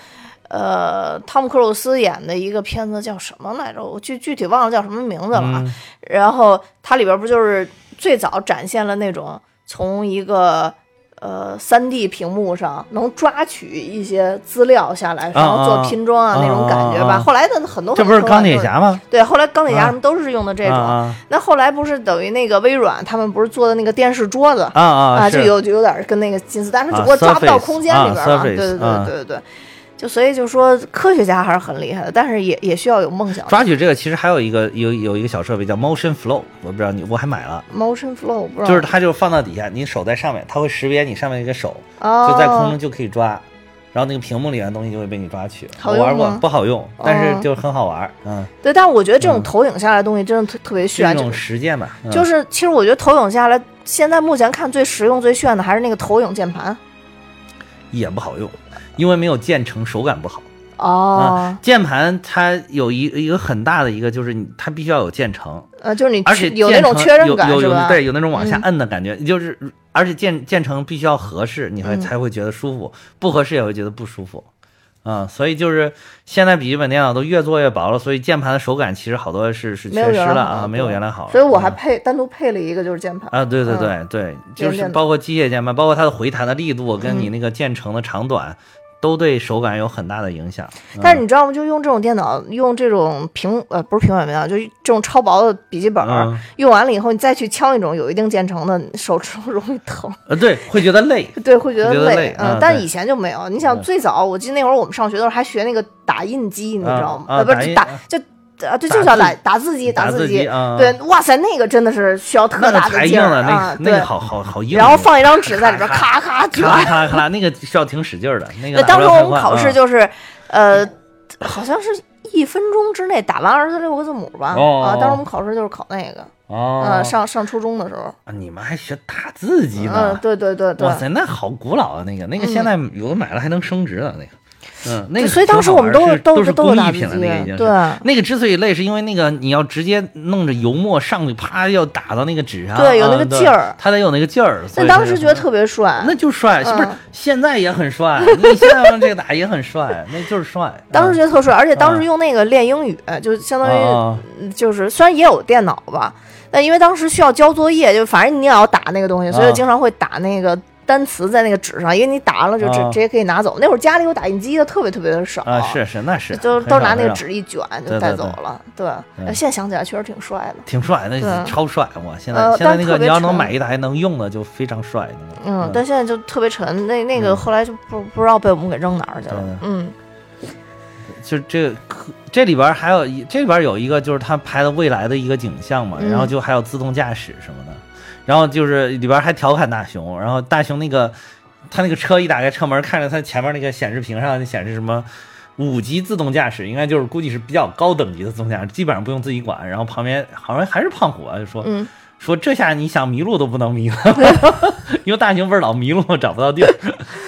呃，汤姆克鲁斯演的一个片子叫什么来着？我具具体忘了叫什么名字了啊。嗯然后它里边不就是最早展现了那种从一个呃三 D 屏幕上能抓取一些资料下来，然后做拼装啊啊那种感觉吧。啊啊啊后来的很多这不是钢铁侠吗？对，后来钢铁侠啊什么都是用的这种。啊那后来不是等于那个微软他们不是做的那个电视桌子啊啊啊！就有就有点跟那个近似，但是只不过啊抓不到空间里边了。啊对对对对对。就所以就说科学家还是很厉害的，但是也也需要有梦想。抓取这个其实还有一个有有一个小设备叫 Motion Flow，我不知道你我还买了，Motion Flow 不知道就是它就放到底下，你手在上面，它会识别你上面一个手，哦就在空中就可以抓，然后那个屏幕里面的东西就会被你抓取。好玩过吗，不好用，但是哦就很好玩。嗯，对，但是我觉得这种嗯投影下来的东西真的特特别炫，就一种实践吧。嗯就是其实我觉得投影下来，现在目前看最实用、最炫的还是那个投影键盘。也不好用，因为没有键程，手感不好。哦，键盘它有一一个很大的一个就是你它必须要有键程，呃，就是你而且有那种确认有有有感是吧？对有那种往下嗯摁的感觉，就是而且键键程必须要合适，你会嗯才会觉得舒服，不合适也会觉得不舒服。啊、所以就是现在笔记本电脑都越做越薄了，所以键盘的手感其实好多是是缺失了啊，没有原来好了。所以我还嗯配单独配了一个就是键盘。啊，对对对嗯对，就是包括机械键盘，包括它的回弹的力度跟你嗯那个键程的长短，都对手感有很大的影响。但是你知道吗？就用这种电脑，用这种平呃不是平板电脑，就是这种超薄的笔记本，嗯用完了以后，你再去敲那种有一定键程的，手指头容易疼，呃，对，会觉得累。对，会觉得累。嗯但以前就没有。你想嗯最早，我记得那会儿我们上学的时候还学那个打印机，你知道吗？啊不是打就啊，对，打就叫打打字机，打字机啊，对，哇塞，那个真的是需要特大的劲啊，对个那个。好好好硬。然后放一张纸在里边，咔咔咔卷咔。啦咔那个需要挺使劲儿的。那个对，当时我们考试啊就是，呃，好像是一分钟之内打完二十六个字母吧。哦啊，当时我们考试就是考那个，哦呃，上上初中的时候。啊你们还学打字机嗯，呢？对对对对哇。塞，那好古老啊！那个那个现在有的买了还能升值呢，那个。嗯，那个所以当时我们都是都是工艺品了，那个已，经是。对。那个之所以累，是因为那个你要直接弄着油墨上去，啪要打到那个纸上，对有那个劲儿它得有那个劲儿。所但以当时觉得特别帅，那就帅，是不是嗯？现在也很帅，你现在用这个打也很帅，那就是帅。当时觉得特帅，而且当时嗯用那个练英语，就相当于就是虽然也有电脑吧，但因为当时需要交作业，就反正你也要打那个东西，所以啊经常会打那个单词在那个纸上，因为你打完了就直啊直接可以拿走。那会儿家里有打印机的特别特别的少啊，是是那是，就都拿那个纸一卷就带走了。对，现在想起来确实挺帅的。挺帅，那超帅！我，现在呃现在那个你要能买一台能用的就非常帅那个。嗯，但现在就特别沉，那那个嗯后来就不不知道被我们给扔哪儿去了。嗯，就这个这里边还有一这里边有一个就是他拍的未来的一个景象嘛，嗯然后就还有自动驾驶什么的，然后就是里边还调侃大雄，然后大雄那个他那个车一打开车门，看着他前面那个显示屏上显示什么。五级自动驾驶应该就是估计是比较高等级的自动驾驶，基本上不用自己管。然后旁边好像还是胖虎啊，就说、说这下你想迷路都不能迷了，因为大雄不是老迷路找不到地儿。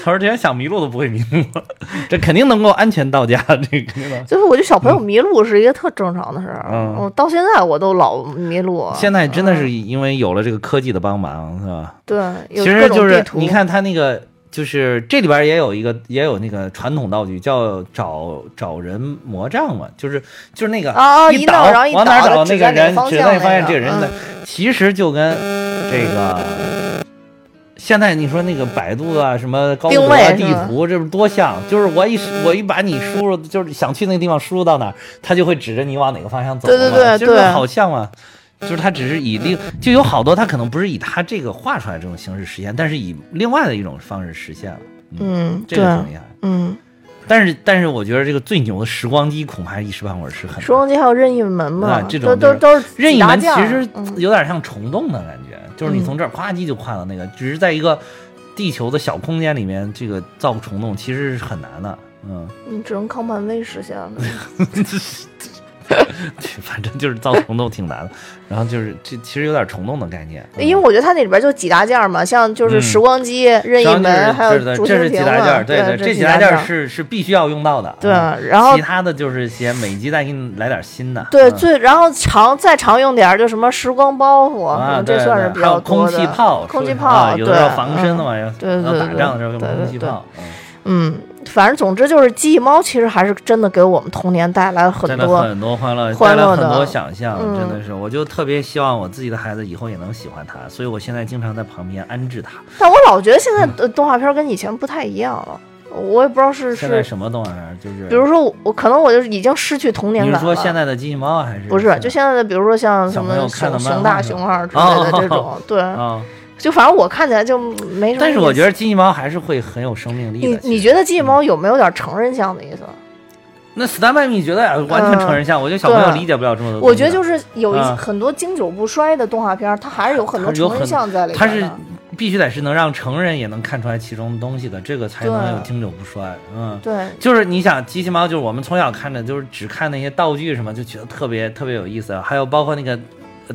他说这下想迷路都不会迷路，这肯定能够安全到家，这个肯定能。就是我觉得小朋友迷路是一个特正常的事儿。嗯我到现在我都老迷路。现在真的嗯是因为有了这个科技的帮忙，是吧？对，有其实就是你看他那个就是这里边也有一个也有那个传统道具叫找找人魔杖嘛，就是就是那个哦哦一弄倒然后一往哪儿倒倒那个人指在那个发现这个人其实就跟这个。现在你说那个百度啊，什么高定德啊地图，这不是多像？就是我一我一把你输入，就是想去那个地方输入到哪儿，它就会指着你往哪个方向走嘛。对对对就是好像嘛。就是它只是以另就有好多，它可能不是以它这个画出来这种形式实现，但是以另外的一种方式实现了。嗯，对这个，挺厉害。嗯，但是但是我觉得这个最牛的时光机恐怕一时半会儿是很时光机还有任意门嘛啊，这种都都都是任意门其实嗯。有点像虫洞的感觉，就是你嗯从这儿夸叽就跨到那个，只是在一个地球的小空间里面，这个造虫洞其实是很难的。嗯，你只能靠漫威实现了。反正就是造虫洞挺难的，然后就是这其实有点虫洞的概念，嗯因为我觉得它那里边就几大件儿嘛，像就是嗯。时光机、任意门，还有这是几大蜻蜓嘛，件儿，对这这几大件是是必须要用到的。对嗯。然后其他的就是些每集再给你来点新的。对，嗯。最然后常再常用点儿就什么时光包袱，这算是比较还有空。气炮，空气炮啊有的时候对防身的嘛，要对对对对要打仗的时候用对对对。空气炮，嗯。嗯，反正总之就是机器猫，其实还是真的给我们童年带来了很多。很多欢乐，欢乐很多想象，嗯真的是，我就特别希望我自己的孩子以后也能喜欢它，所以我现在经常在旁边安置它。但我老觉得现在的动画片跟以前不太一样了，我也不知道是是，现在什么动画片？就是，比如说我我可能我就是已经失去童年你是感了。说现在的机器猫还是不是，就现在的，比如说像什么熊熊大、熊二之类的这哦种，对，啊？就反正我看起来就没什么。但是我觉得机器猫还是会很有生命力的。你你觉得机器猫有没有点成人向的意思？那 Stand by Me 觉得，完全成人像，我觉得小朋友理解不了这么多东西。我觉得就是有一啊很多经久不衰的动画片，它还是有很多成人它是有很向在里它是。必须得是能让成人也能看出来其中的东西的，这个才能有经久不衰。嗯，对，就是你想机器猫，就是我们从小看着，就是只看那些道具什么，就觉得特别特别有意思。还有包括那个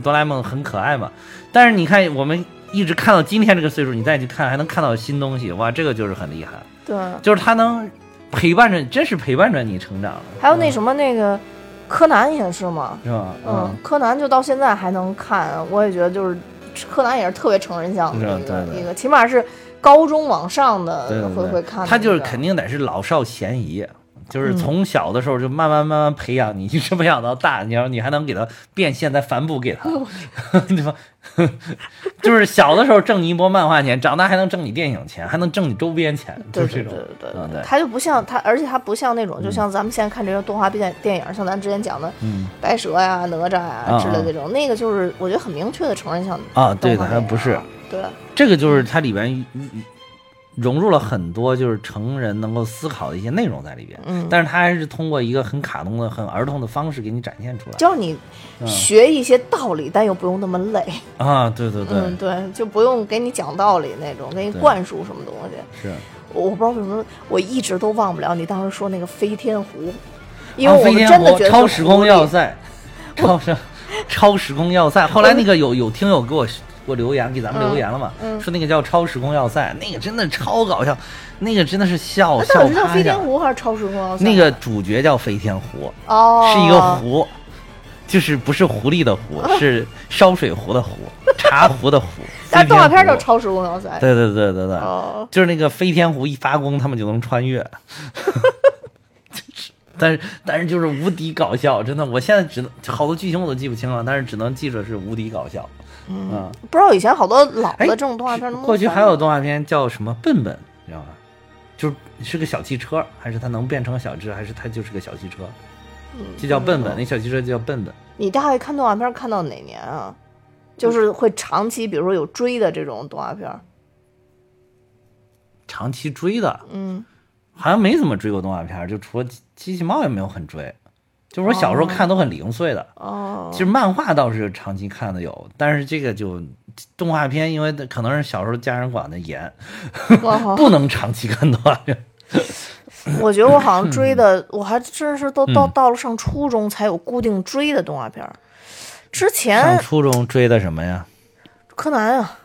哆啦 A 梦很可爱嘛，但是你看我们一直看到今天这个岁数，你再去看还能看到新东西，哇，这个就是很厉害，对，就是他能陪伴着，真是陪伴着你成长的。还有那什么那个柯南也是嘛，是吧？嗯，柯南就到现在还能看，我也觉得就是柯南也是特别成人向的一个对对。一个，起码是高中往上的会会看。他就是肯定得是老少咸宜，就是从小的时候就慢慢慢慢培养你，一直培养到大，你要你还能给他变现，再反哺给他，对吧？就是小的时候挣你一波漫画钱，长大还能挣你电影钱，还能挣你周边钱，就是这种。对。对对对他就不像他，而且他不像那种，就像咱们现在看这个动画电电影，像咱之前讲的嗯。白蛇呀、哪吒呀啊之类的这种，那个就是我觉得很明确的成人向啊，对的，不是。对，这个，就是它里边融入了很多就是成人能够思考的一些内容在里边，嗯但是他还是通过一个很卡通的、很儿童的方式给你展现出来。教你嗯学一些道理，但又不用那么累。啊，对对对，嗯，对，就不用给你讲道理那种，给你灌输什么东西。是。我我不知道为什么，我一直都忘不了你当时说那个飞天狐，因啊为我们真的觉得是超时空要塞，超时超时空要塞。后来那个有有听友给我给我留言，给咱们留言了嘛，嗯说那个叫超时空要塞，那个真的超搞笑，那个真的是笑那笑飞。天湖还是超时空要塞？那个主角叫飞天湖，哦，是一个湖，就是不是狐狸的狐，是烧水壶的壶，茶壶的壶。但动画片叫超时空要塞。对对对对对，哦，就是那个飞天湖一发光，他们就能穿越。就 是但是但是就是无敌搞笑，真的，我现在只能好多剧情我都记不清了，但是只能记着是无敌搞笑。嗯，不知道以前好多老哎的这种动画片过去还有动画片叫什么笨笨，你知道吗？就是是个小汽车，还是它能变成小智，还是它就是个小汽车，嗯就叫笨笨，那小汽车就叫笨笨。你大概看动画片看到哪年啊？就是会长期，比如说有追的这种动画片。长期追的，嗯，好像没怎么追过动画片，就除了机机器猫也没有很追。就是我小时候看都很零碎的，哦，其实漫画倒是长期看的有，但是这个就动画片，因为可能是小时候家人管的严，不能长期看动画片。我觉得我好像追的，我还真是都到嗯到了上初中才有固定追的动画片儿。之上前初中追的什么呀？柯南啊，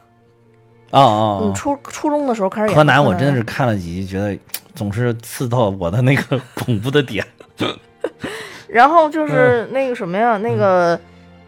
哦哦嗯，哦，初初中的时候开始演柯南，我真的是看了几集，觉得总是刺到我的那个 恐怖的点。然后嗯就是那个什么呀，那个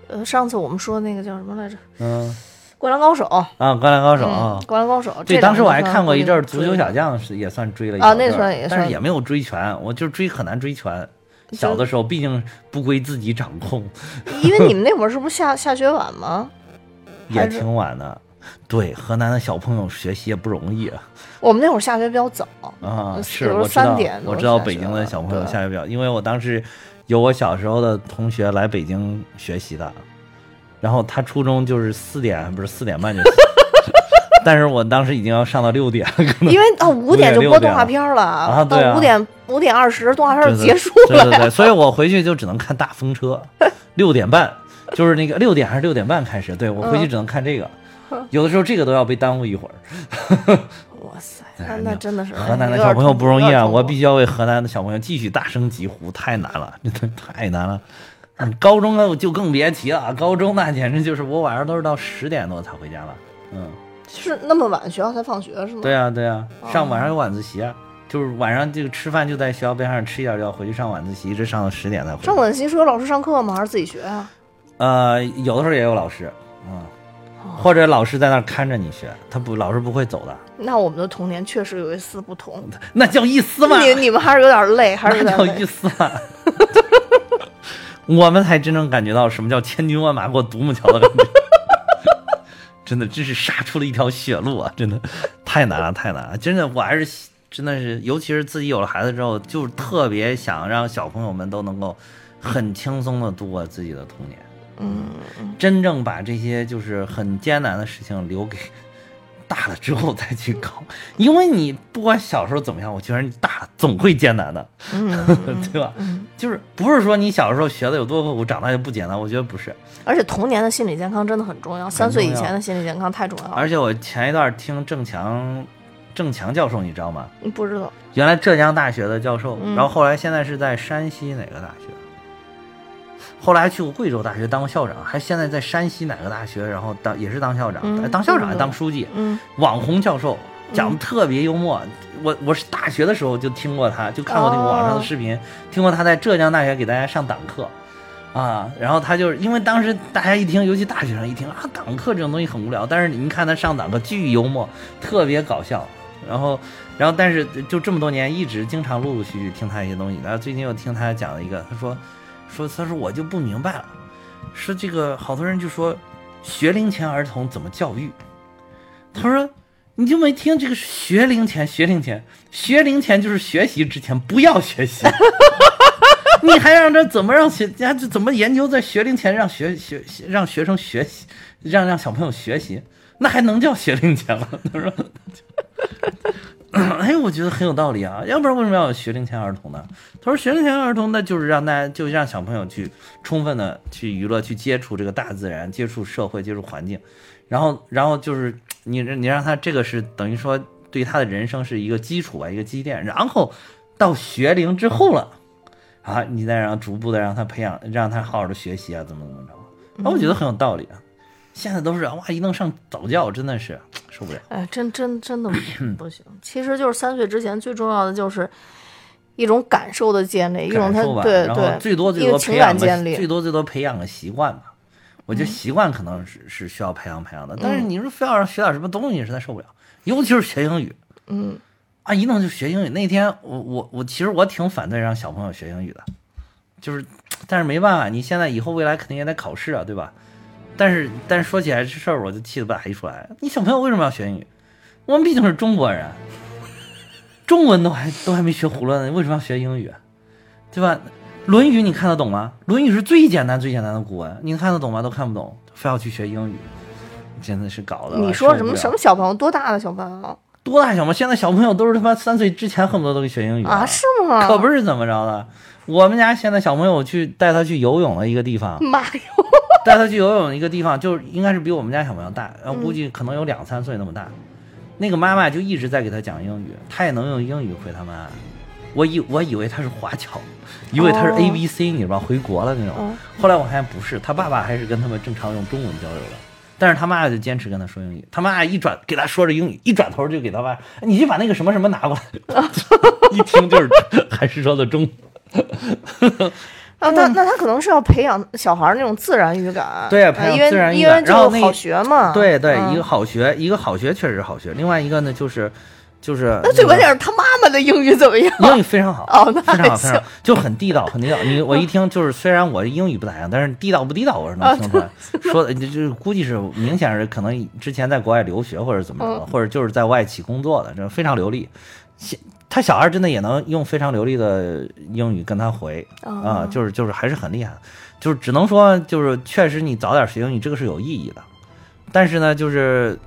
呃，上次我们说那个叫什么来着？嗯灌篮高手啊，灌篮高手啊，灌篮高手。对，当时我还看过一阵儿足球小将，是也算追了一啊那算也算但是也没有追全，我就追很难追全。小的时候毕竟不归自己掌控，因为你们那会儿是不是下下学晚吗？也挺晚的。对，河南的小朋友学习也不容易啊。我们那会儿下学比较早，啊，是时候我知道3点，我知道北京的小朋友下学比较，因为我当时有我小时候的同学来北京学习的，然后他初中就是四点不是四点半就，但是我当时已经要上到六点了，可能因为到五点就播动画片了，啊对啊到五点五点二十动画片结束了呀。对对对，所以 我回去就只能看大风车，六点半，就是那个六点还是六点半开始，对我回去只能看这个，有的时候这个都要被耽误一会儿。哇塞，哎那那真的是河南的小朋友不容易啊，我必须要为河南的小朋友继续大声疾呼，太难了，真的太难了。嗯，高中呢就更别提了，高中那简直就是我晚上都是到十点多才回家了。嗯，是那么晚学校才放学是吗？对啊对啊，哦上晚上有晚自习啊，就是晚上这个吃饭就在学校边上吃一点，就要回去上晚自习，一直上到十点才。上晚自习是有老师上课吗？还是自己学啊？呃，有的时候也有老师，嗯，哦或者老师在那儿看着你学，他不老师不会走的，那我们的童年确实有一丝不同。那叫一丝嘛，你你们还是有点累，还是有点累那叫一。丝嘛。我们才真正感觉到什么叫千军万马过独木桥的感觉，真的，真是杀出了一条血路啊！真的太难了，太难了！真的，我还是真的是，尤其是自己有了孩子之后，就是特别想让小朋友们都能够很轻松的度过自己的童年。嗯，真正把这些就是很艰难的事情留给大了之后再去搞，因为你不管小时候怎么样，我觉得你大了总会艰难的，嗯对吧？就是不是说你小时候学的有多刻苦，长大就不简单？我觉得不是。而且童年的心理健康真的很重要，三岁以前的心理健康太重要了。而且我前一段听郑强，郑强教授，你知道吗？你不知道，原来浙江大学的教授，嗯然后后来现在是在山西哪个大学？后来还去过贵州大学当过校长，还现在在山西哪个大学，然后当也是当校长，当校长还当书记，嗯，网红教授讲的特别幽默。我我是大学的时候就听过他，就看过那个网上的视频，听过他在浙江大学给大家上党课。啊，然后他就是因为当时大家一听，尤其大学生一听啊，党课这种东西很无聊，但是你看他上党课巨幽默，特别搞笑。然后，然后但是就这么多年一直经常陆陆续续听他一些东西。然后最近又听他讲了一个，他说说他说我就不明白了，说这个好多人就说学龄前儿童怎么教育，他说。你就没听这个学龄前，学龄前，学龄前就是学习之前不要学习，你还让这怎么让学，家这怎么研究在学龄前让学学让学生学习，让让小朋友学习，那还能叫学龄前吗？他说，哎，我觉得很有道理啊，要不然为什么要有学龄前儿童呢？他说学龄前儿童那就是让大家就让小朋友去充分的去娱乐，去接触这个大自然，接触社会，接触环境，然后然后就是你你让他这个是等于说对他的人生是一个基础吧，一个积淀，然后到学龄之后了。啊，你再让逐步的让他培养，让他好好的学习啊，怎么怎么着？啊，我觉得很有道理啊。现在都是哇，一弄上早教，真的是 受不了。哎，真真真的 不行。其实就是三岁之前最重要的就是一种感受的建立，一种他对对，最多最多培养个感建立最多最多培养个习惯吧。我觉得习惯可能是是需要培养培养的，但是嗯你说非要让学点什么东西，实在受不了。尤其是学英语，嗯，啊，一弄就学英语。那天我我我其实我挺反对让小朋友学英语的，就是，但是没办法，你现在以后未来肯定也得考试啊，对吧？但是但是说起来这事儿，我就气得不打一处来。你小朋友为什么要学英语？我们毕竟是中国人，中文都还都还没学囫囵呢，为什么要学英语？对吧？《论语》你看得懂吗？《论语》是最简单最简单的古文，你看得懂吗？都看不懂，非要去学英语，真的是搞的。你说什么什么小朋友？多大的小朋友多大小朋友？现在小朋友都是他妈三岁之前恨不得都给学英语啊？是吗？可不是怎么着的。我们家现在小朋友去带他去游泳的一个地方，妈哟！带他去游泳一个地方，就是应该是比我们家小朋友大，然后估计可能有两三岁那么大。那个妈妈就一直在给他讲英语，他也能用英语回他妈。我以我以为他是华侨，以为他是哦 A B C，、你知道吧？回国了那种。哦后来我发现不是，他爸爸还是跟他们正常用中文交流的，但是他妈妈就坚持跟他说英语。他妈妈一转给他说着英语，一转头就给他爸，你去把那个什么什么拿过来。一听就是 还是说的中文。啊，那那他可能是要培养小孩儿那种自然语感，对啊培养自然语感然后好学嘛，对对，嗯一个好学，一个好学确实好学。另外一个呢，就是就是那最关键是他妈妈的英语怎么样？英语非常好，哦那非常好，非常好，就很地道，很地道。你我一听就是，虽然我英语不咋样，但是地道不地道我是能听出来。说的就就是估计是明显是可能之前在国外留学或者怎么着，嗯或者就是在外企工作的，这非常流利。现他小孩真的也能用非常流利的英语跟他回啊、哦就是就是还是很厉害。就是只能说就是确实你早点学英语这个是有意义的，但是呢就是。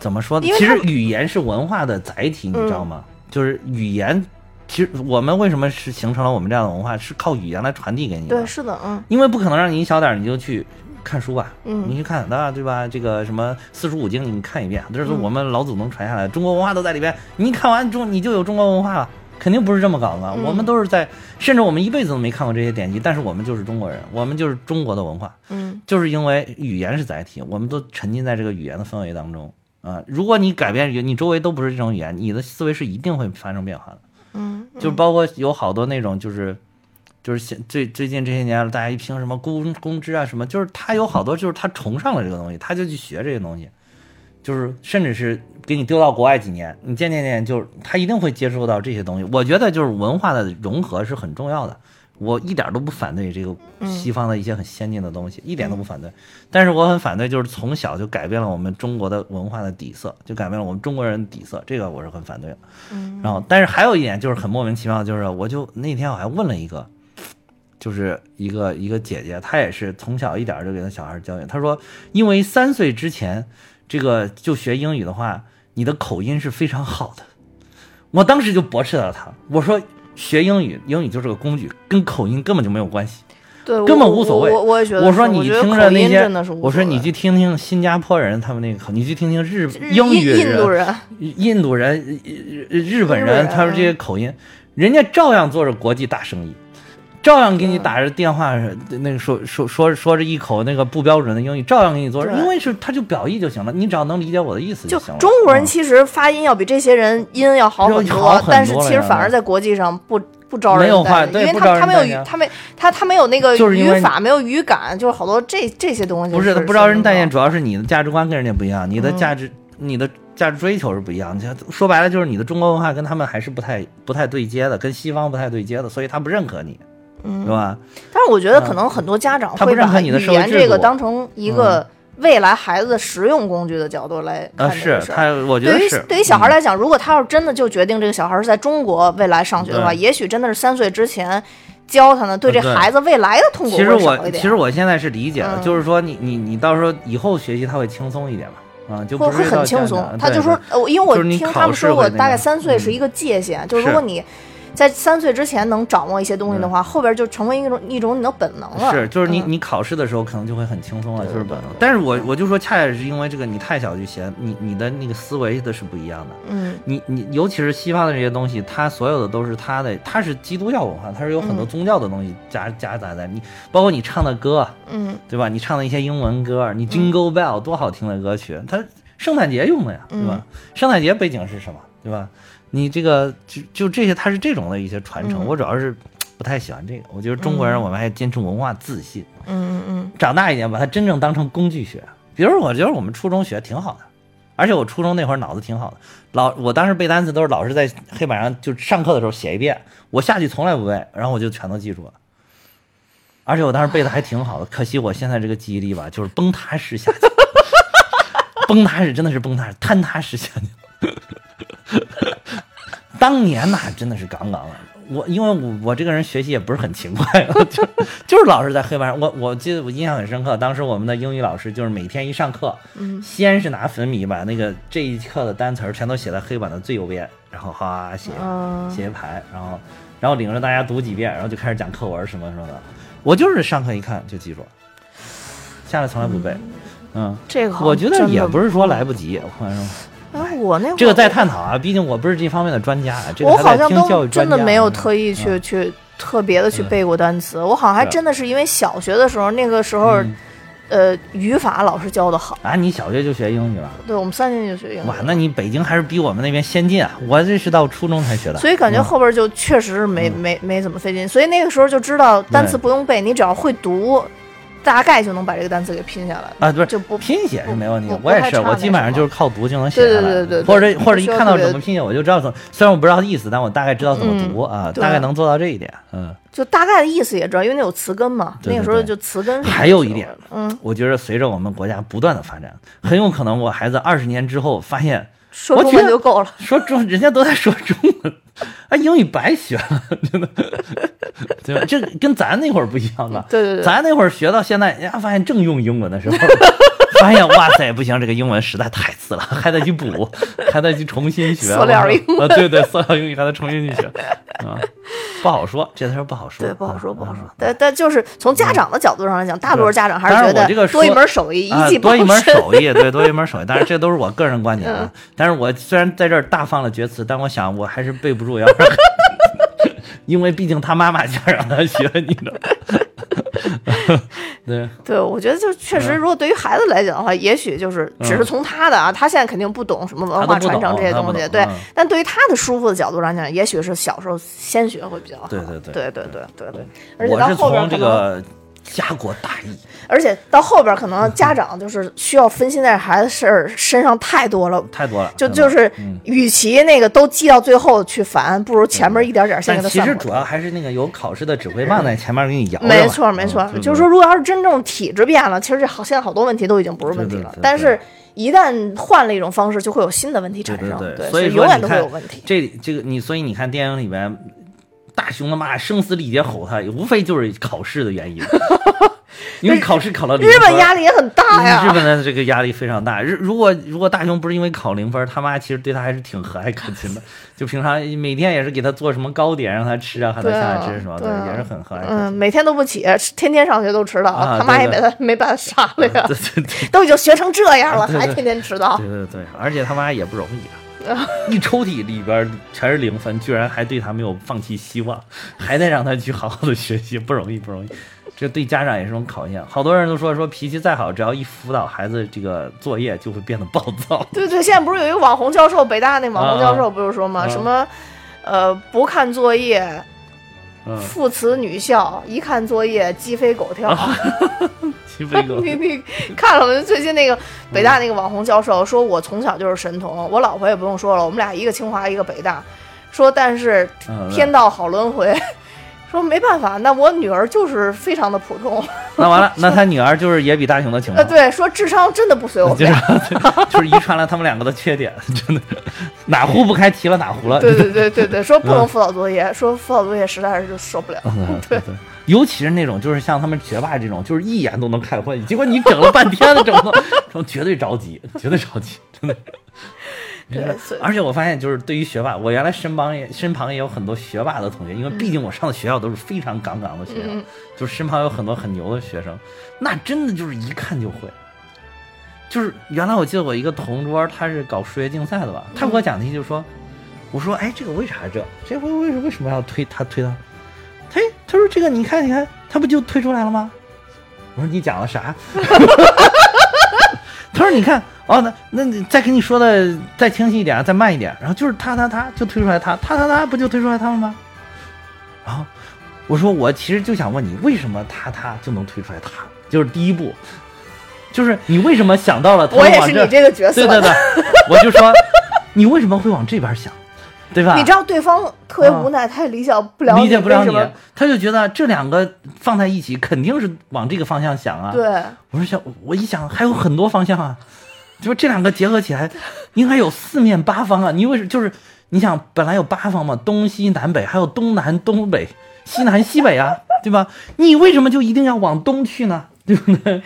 怎么说呢？其实语言是文化的载体，你知道吗？就是语言，其实我们为什么是形成了我们这样的文化，是靠语言来传递给你的。对，是的，嗯因为不可能让你一小点儿你就去看书吧，嗯你去看那对吧？这个什么四书五经你看一遍，这是嗯我们老祖宗传下来的，中国文化都在里边。你看完中你就有中国文化了，肯定不是这么搞的我们都是在，甚至我们一辈子都没看过这些典籍，但是我们就是中国人，我们就是中国的文化，嗯就是因为语言是载体，我们都沉浸在这个语言的氛围当中啊。如果你改变语言，你周围都不是这种语言，你的思维是一定会发生变化的。嗯，就包括有好多那种就是。就是现最最近这些年，大家一听什么公公知啊什么，就是他有好多就是他崇尚了这个东西，他就去学这些东西，就是甚至是给你丢到国外几年，你渐渐渐就是他一定会接触到这些东西。我觉得就是文化的融合是很重要的，我一点都不反对这个西方的一些很先进的东西，一点都不反对。但是我很反对就是从小就改变了我们中国的文化的底色，就改变了我们中国人的底色，这个我是很反对的。嗯然后，但是还有一点就是很莫名其妙，就是我就那天我还问了一个，就是一个一个姐姐，她也是从小一点儿就给她小孩教育，她说，因为三岁之前这个就学英语的话，你的口音是非常好的。我当时就驳斥了她，我说学英语，英语就是个工具，跟口音根本就没有关系。对，根本无所谓。我我我也觉得，我说你听着那些我说你去听听新加坡人他们那个口，你去听听日日英语印印度人，印度人、日日本人他们这些口音，人家照样做着国际大生意，照样给你打着电话，那个说说说说着一口那个不标准的英语，照样给你做，对。因为是他就表意就行了，你只要能理解我的意思就行了。中国人嗯其实发音要比这些人音要好很多，但是其实反而在国际上不不招人没有话待见因为他他没有语他没他他没有那个就是语法，没有语感，就是好多这这些东西不是他不招人待见，主要是你的价值观跟人家不一样，你的嗯。价值、你的价值追求是不一样。你看说白了就是你的中国文化跟他们还是不太不太对接的，跟西方不太对接的，所以他不认可你，嗯。对吧？但是我觉得可能很多家长会把语言这个当成一个未来孩子的实用工具的角度来看啊，这是个事儿。他，我觉得对于是。对于小孩嗯。来讲，如果他要是真的就决定这个小孩是在中国未来上学的话，也许真的是三岁之前教他呢，对这孩子未来的痛苦其实我会少一点。其实我现在是理解的，嗯。就是说你你你到时候以后学习他会轻松一点吧，啊，就会会很轻松。他就说，呃，因为我听他们说过，大概三岁嗯。是一个界限，就是。如果你在三岁之前能掌握一些东西的话，后边就成为一种一种你的本能了。是，就是你嗯你考试的时候可能就会很轻松了，就是本能。但是我我就说，恰恰是因为这个你太小就学，你你的那个思维的是不一样的。嗯你你尤其是西方的这些东西，它所有的都是它的，它是基督教文化，它是有很多嗯宗教的东西夹夹杂在你，包括你唱的歌，嗯对吧？你唱的一些英文歌，你 Jingle Bell 多好听的歌曲，它圣诞节用的呀，对吧？嗯圣诞节背景是什么，对吧？你这个就就这些，它是这种的一些传承。嗯我主要是不太喜欢这个，我觉得中国人嗯我们还坚持文化自信，嗯嗯嗯长大一点把它真正当成工具学。比如我觉得我们初中学挺好的，而且我初中那会儿脑子挺好的，老我当时背单词都是老师在黑板上就上课的时候写一遍，我下去从来不背，然后我就全都记住了。而且我当时背的还挺好的，可惜我现在这个记忆力吧，就是崩塌式下降，崩塌式真的是崩塌式，坍塌式下降。当年那，真的是杠杠的。我因为我我这个人学习也不是很勤快，就就是老是在黑板上。我我记得我印象很深刻，当时我们的英语老师就是每天一上课，嗯先是拿粉笔把那个这一课的单词儿全都写在黑板的最右边，然后哗写嗯写一排，然后然后领着大家读几遍，然后就开始讲课文什么什么的。我就是上课一看就记住了，下来从来不背。嗯，这个我觉得也不是说来不及，我反正哎，我那会儿这个在探讨啊，毕竟我不是这方面的专家啊。这个我好像都真的没有嗯特意去、嗯去特别的去嗯背过单词，我好像还真的是因为小学的时候，那个时候，嗯呃，语法老师教的好。啊，你小学就学英语了？对，我们三年级就学英语。哇，那你北京还是比我们那边先进啊！我这是到初中才学的。所以感觉后边就确实是没没没怎么费劲，所以那个时候就知道单词不用背，你只要会读。大概就能把这个单词给拼下来啊，不是就不拼写是没问题。我也是，我基本上就是靠读就能写下来。对对对对，或者或者一看到怎么拼写，我就知道怎么。虽然我不知道意思，但我大概知道怎么读啊，大概能做到这一点。嗯，就大概的意思也知道，因为那有词根嘛。那个时候就词根。还有一点，嗯，我觉得随着我们国家不断的发展，很有可能我孩子二十年之后发现。说中文就够了。说中，人家都在说中文，哎，英语白学了，真的，对吧？这跟咱那会儿不一样了。对对对，咱那会儿学到现在，人家发现正用英文的时候。发现哇塞，不行，这个英文实在太次了，还得去补，还得去重新学。塑料英语，对对，塑料英语还得重新去学啊，不好说，这事儿不好说。对，不好说，不好说。但但就是从家长的角度上来讲，大多数家长还是觉得多一门手艺，一技多一门手艺，对，多一门手艺。但是这都是我个人观点啊。但是我虽然在这儿大放了厥词，但我想我还是背不住，要是 因为毕竟他妈妈想让他学，你知道。对 对，我觉得就确实，如果对于孩子来讲的话，也许就是只是从他的啊，他现在肯定不懂什么文化传承这些东西，对。但对于他的舒服的角度来讲，也许是小时候先学会比较好。对对对对对对对对。而且到后边这个。家国大义，而且到后边可能家长就是需要分心在孩子事儿身上太多了，太多了。就就是，与其那个都记到最后去烦，不如前面一点点先给他算。其实主要还是那个有考试的指挥棒在前面给你摇。没错没错，就是说，如果要是真正体制变了，其实这好现在好多问题都已经不是问题了。但是，一旦换了一种方式，就会有新的问题产生。对，所以永远都会有问题。这这个你，所以你看电影里边。大雄他妈声嘶力竭吼他，无非就是考试的原因，因为考试考了零分。日本压力也很大呀。日本的这个压力非常大。日如果如果大雄不是因为考零分，他妈其实对他还是挺和蔼可亲的，就平常每天也是给他做什么糕点让他吃啊，喊他下来吃什么，对，也是很和蔼。嗯，每天都不起，天天上学都迟到，他妈也没他没把他杀了呀。对对对，都已经学成这样了，还天天迟到。对对对，而且他妈也不容易。一抽屉里边全是零分，居然还对他没有放弃希望，还得让他去好好的学习，不容易，不容易。这对家长也是种考验。好多人都说说脾气再好，只要一辅导孩子这个作业，就会变得暴躁。对对，现在不是有一个网红教授，北大那网红教授不是说吗？什么，呃，不看作业。父慈女孝，一看作业鸡飞狗跳。你你 看了吗？最近那个北大那个网红教授说，我从小就是神童。我老婆也不用说了，我们俩一个清华一个北大。说但是天道好轮回。说没办法，那我女儿就是非常的普通。那完了，那他女儿就是也比大雄的情况。对，说智商真的不随我便，就是遗传了他们两个的缺点，真的哪壶不开提了哪壶了。对对对对对，说不能辅导作业，说辅导作业实在是就受不了。对对，尤其是那种就是像他们学霸这种，就是一眼都能看会，结果你整了半天的整的，绝对着急，绝对着急，真的。而且我发现，就是对于学霸，我原来身旁也身旁也有很多学霸的同学，因为毕竟我上的学校都是非常杠杠的学校，就是身旁有很多很牛的学生，那真的就是一看就会。就是原来我记得我一个同桌，他是搞数学竞赛的吧，他给我讲题就说，我说哎，这个为啥这？这回为什为什么要推他推他？嘿，他说这个你看你看，他不就推出来了吗？我说你讲了啥？他说你看。哦，那那你再给你说的再清晰一点，再慢一点，然后就是他他他就推出来他他他他不就推出来他了吗？然后我说我其实就想问你，为什么他他就能推出来他？就是第一步，就是你为什么想到了？我也是你这个角色。对对对，我就说你为什么会往这边想，对吧？你知道对方特别无奈，他也理解不了，理解不了你，他就觉得这两个放在一起肯定是往这个方向想啊。对，我说想我一想还有很多方向啊。就这两个结合起来，应该有四面八方啊！你为什就是你想本来有八方嘛，东西南北，还有东南东北、西南西北啊，对吧？你为什么就一定要往东去呢？对不对？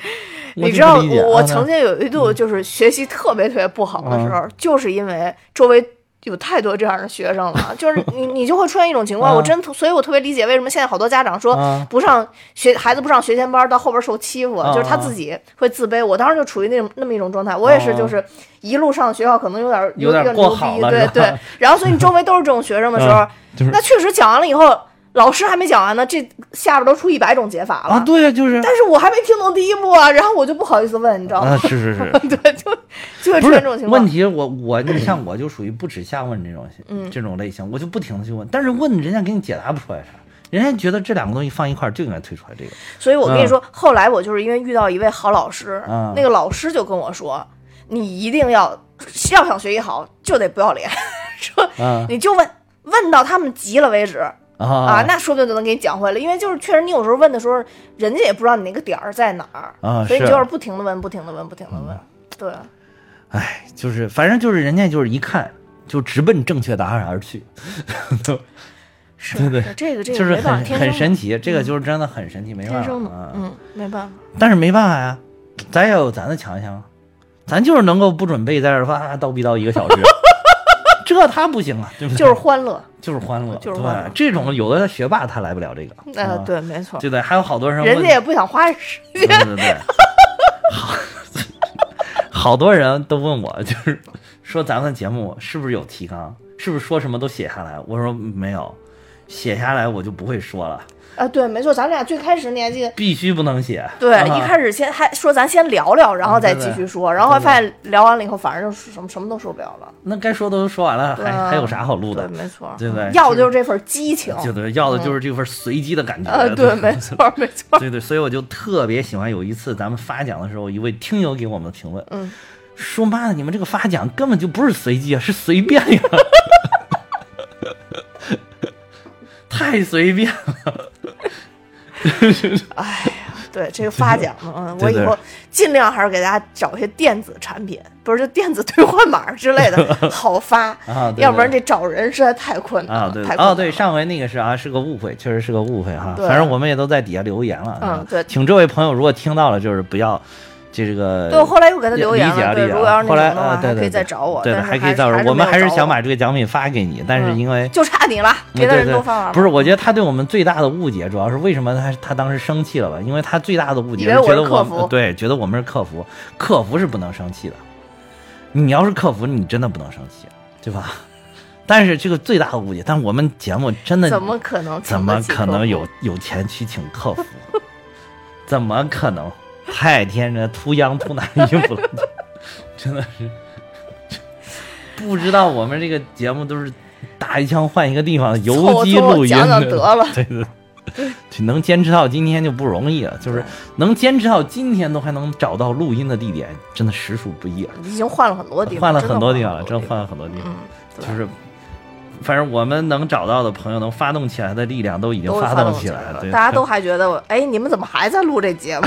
你知道我曾经有一度就是学习特别特别不好的时候，就是因为周围。有太多这样的学生了，就是你，你就会出现一种情况，我真，所以我特别理解为什么现在好多家长说不上学，孩子不上学前班，到后边受欺负，就是他自己会自卑。我当时就处于那种那么一种状态，我也是，就是一路上学校可能有点有点过好对对。然后，所以你周围都是这种学生的时候，那确实讲完了以后。老师还没讲完呢，这下边都出一百种解法了。啊，对呀，就是，但是我还没听懂第一步啊，然后我就不好意思问，你知道吗？啊，是是是，对，就就会出不是现这种情况。问题我，我你 像我就属于不耻下问这种嗯。这种类型，我就不停的去问，但是问人家给你解答不出来啥，人家觉得这两个东西放一块儿就应该推出来这个，所以我跟你说，后来我就是因为遇到一位好老师，嗯。那个老师就跟我说，你一定要要想学习好，就得不要脸，说啊你就问问到他们急了为止。啊，啊那说不定就能给你讲回来，因为就是确实你有时候问的时候，人家也不知道你那个点儿在哪儿，啊所以你就是不停的问，不停的问，不停的问，对，哎，就是反正就是人家就是一看就直奔正确答案而去，是对对这个这个就是很很神奇，这个就是真的很神奇，没办法，啊。嗯，没办法，但是没办法呀，咱也有咱的强项，咱就是能够不准备在这儿哇叨逼叨一个小时，这他不行啊，对不对？就是欢乐，就是欢乐，就是欢乐对，这种有的学霸他来不了这个，呃，啊对，没错，对对，还有好多人，人家也不想花时间对对对，好，好多人都问我，就是说咱们节目是不是有提纲，是不是说什么都写下来？我说没有，写下来我就不会说了，啊，对，没错，咱俩最开始你还记得？必须不能写。对，啊一开始先还说咱先聊聊，然后再对对继续说，然后还发现聊完了以后，反正就是什么什么都说不了了。那该说的都说完了，还还有啥好录的对，的？没错，对不对要的就是这份激情。就对，要的就是这份随机的感觉。呃，对，没错，没错。对对，所以我就特别喜欢有一次咱们发奖的时候，一位听友给我们的评论，嗯，说妈的，你们这个发奖根本就不是随机啊，是随便呀，太随便了。哎呀，对这个发奖呢，嗯，我以后尽量还是给大家找一些电子产品，不是就电子兑换码之类的 好发，啊对要不然这找人实在太困难了，啊，对哦，对，上回那个是啊，是个误会，确实是个误会哈。对反正我们也都在底下留言了。嗯啊对请这位朋友如果听到了，就是不要这个。对，我后来又给他留言了，对，理解理解如果要是后来呃对对还可以再对找我，对的，还可以再找我们还是想把这个奖品发给你，但是嗯因为就差你了，别的人都发完了，不是，我觉得他对我们最大的误解，主要是为什么他他当时生气了吧？因为他最大的误解觉得我们对，觉得我们是客服，客服是不能生气的。你要是客服，你真的不能生气，对吧？但是这个最大的误解，但我们节目真的怎么可能怎么可能有有钱去请客服？怎么可能？太天真，too young too naive 了，真的是 不知道我们这个节目都是打一枪换一个地方，游击录音讲讲的得了 对对。对能坚持到今天就不容易了，就是能坚持到今天都还能找到录音的地点，真的实属不易啊！已经换了很多地方，换了很多地方了，真换了很多地方。就是，反正我们能找到的朋友，能发动起来的力量都已经发动起来了，大家都还觉得我，哎，你们怎么还在录这节目？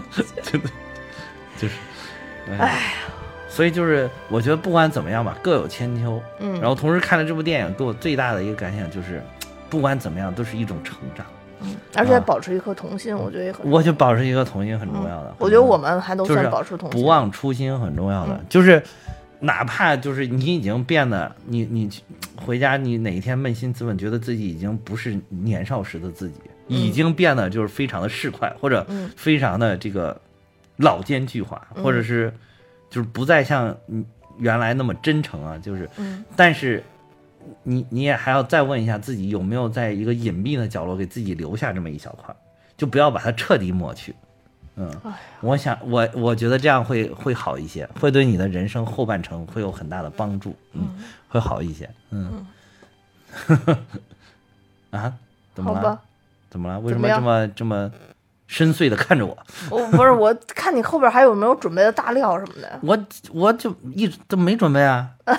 就是，哎，所以就是我觉得不管怎么样吧，各有千秋。嗯然后同时看了这部电影，给我最大的一个感想就是，不管怎么样，都是一种成长。而且保持一颗童心，我觉得也很。我就保持一颗童心很重要的。嗯我觉得我们还都算保持童心，不忘初心很重要的，嗯就是哪怕就是你已经变得，你你回家你哪一天扪心自问，觉得自己已经不是年少时的自己，已经变得就是非常的市侩，或者嗯非常的这个老奸巨猾，或者是就是不再像你原来那么真诚啊，就是，嗯但是。你你也还要再问一下自己有没有在一个隐蔽的角落给自己留下这么一小块儿，就不要把它彻底抹去。嗯，我想我我觉得这样会会好一些，会对你的人生后半程会有很大的帮助，嗯，会好一些，嗯。啊？怎么了？怎么了？为什么这么这么深邃的看着我？我不是我看你后边还有没有准备的大料什么的？我我就一直都没准备啊。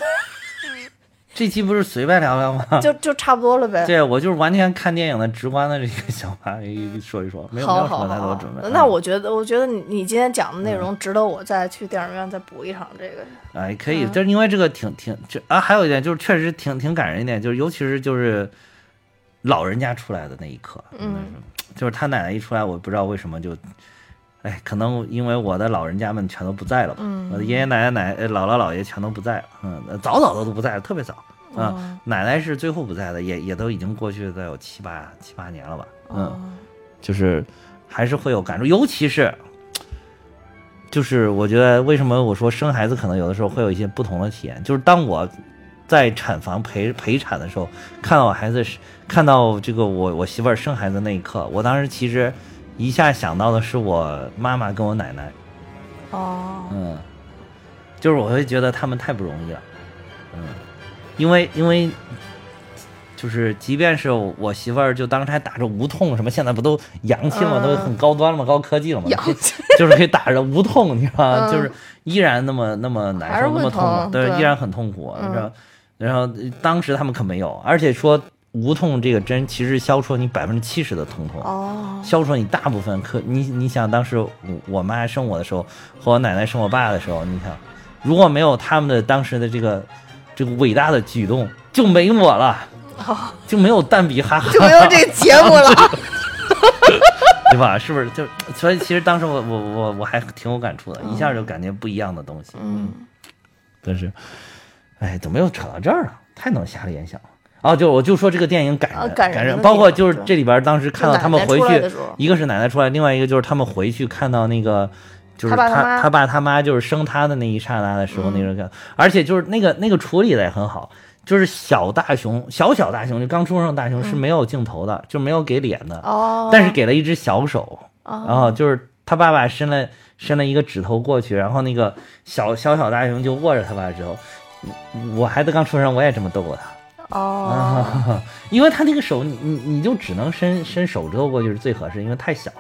这期不是随便聊聊吗？就就差不多了呗。对，我就是完全看电影的直观的这个想法，说一说，没有没好有什么多准备。，那嗯我觉得，我觉得你你今天讲的内容值得我再去电影院再补一场这个。哎，可以，嗯就是因为这个挺挺就啊，还有一点就是确实挺挺感人一点，就是尤其是就是老人家出来的那一刻，嗯，就是他奶奶一出来，我不知道为什么就，哎，可能因为我的老人家们全都不在了吧，嗯我的爷爷奶奶奶呃姥姥姥爷全都不在了，嗯，早早的都不在了，特别早，啊、哦。奶奶是最后不在的，也也都已经过去得有七八七八年了吧，嗯。哦。就是还是会有感触，尤其是，就是我觉得为什么我说生孩子可能有的时候会有一些不同的体验，就是当我在产房陪陪产的时候，看到我孩子是看到这个我我媳妇儿生孩子那一刻，我当时其实一下想到的是我妈妈跟我奶奶，哦，嗯，就是我会觉得他们太不容易了，嗯，因为因为就是即便是我媳妇儿，就当时还打着无痛什么，现在不都洋气了都很高端了嘛，高科技了嘛，就是可以打着无痛，你知道就是依然那么那么难受，那么痛苦，对，依然很痛苦。你知道然后当时他们可没有，而且说无痛这个针其实消除了你百分之七十的疼痛。哦，消除了你大部分可你你想当时我我妈生我的时候和我奶奶生我爸的时候，你想如果没有他们的当时的这个这个伟大的举动，就没我了，就没有蛋比哈哈，就没有这个节目了。对吧？是不是？就所以其实当时我我我我还挺有感触的，一下就感觉不一样的东西。嗯，但是，哎，怎么又扯到这儿了？太能瞎联想了。哦，就我就说这个电影感人，啊感人包括就是这里边当时看到他们回去一个是奶奶出来，另外一个就是他们回去看到那个。就是他他爸他妈就是生他的那一刹那的时候，那种感，而且就是那个那个处理的也很好，就是小大熊小小大熊就刚出生的大熊是没有镜头的，就没有给脸的，哦，但是给了一只小手，哦。然后就是他爸爸伸了伸了一个指头过去，然后那个小小小大熊就握着他爸的手。我孩子刚出生，我也这么逗过他，哦，啊，因为他那个手，你你你就只能伸伸手指头过去是最合适，因为太小，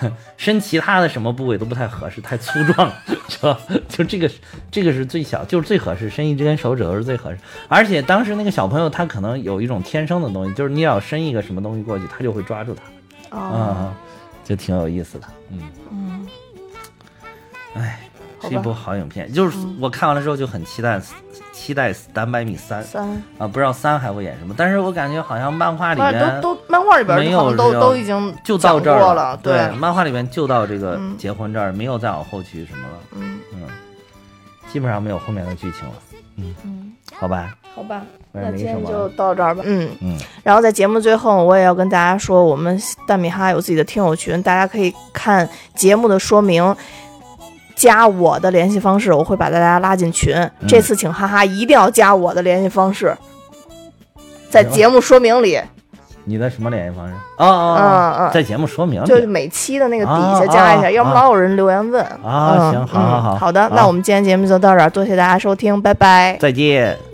伸其他的什么部位都不太合适，太粗壮，是吧？就这个这个是最小，就是最合适，伸一根手指头是最合适。而且当时那个小朋友他可能有一种天生的东西，就是你要伸一个什么东西过去，他就会抓住它。哦，啊，就挺有意思的。嗯，嗯，哎，是一部好影片，就是我看完了之后就很期待，期待《Stand by Me 三》三，啊，不知道三还会演什么，但是我感觉好像漫画里面都都漫画里边没有都都已经就到这儿了，对，漫画里面就到这个嗯。结婚这儿，没有再往后去什么了，嗯。嗯，基本上没有后面的剧情了，嗯嗯，好吧，好吧，那今天就到这儿吧，嗯。嗯，然后在节目最后，我也要跟大家说，我们蛋米哈有自己的听友群，大家可以看节目的说明，加我的联系方式，我会把大家拉进群。嗯这次请哈哈一定要加我的联系方式，在节目说明里，你的什么联系方式？哦哦嗯哦，嗯，在节目说明里就是每期的那个底下加一下，啊要不老有人留言问。啊，嗯行，好好好，嗯好的，那我们今天节目就到这儿，多谢大家收听，拜拜。再见。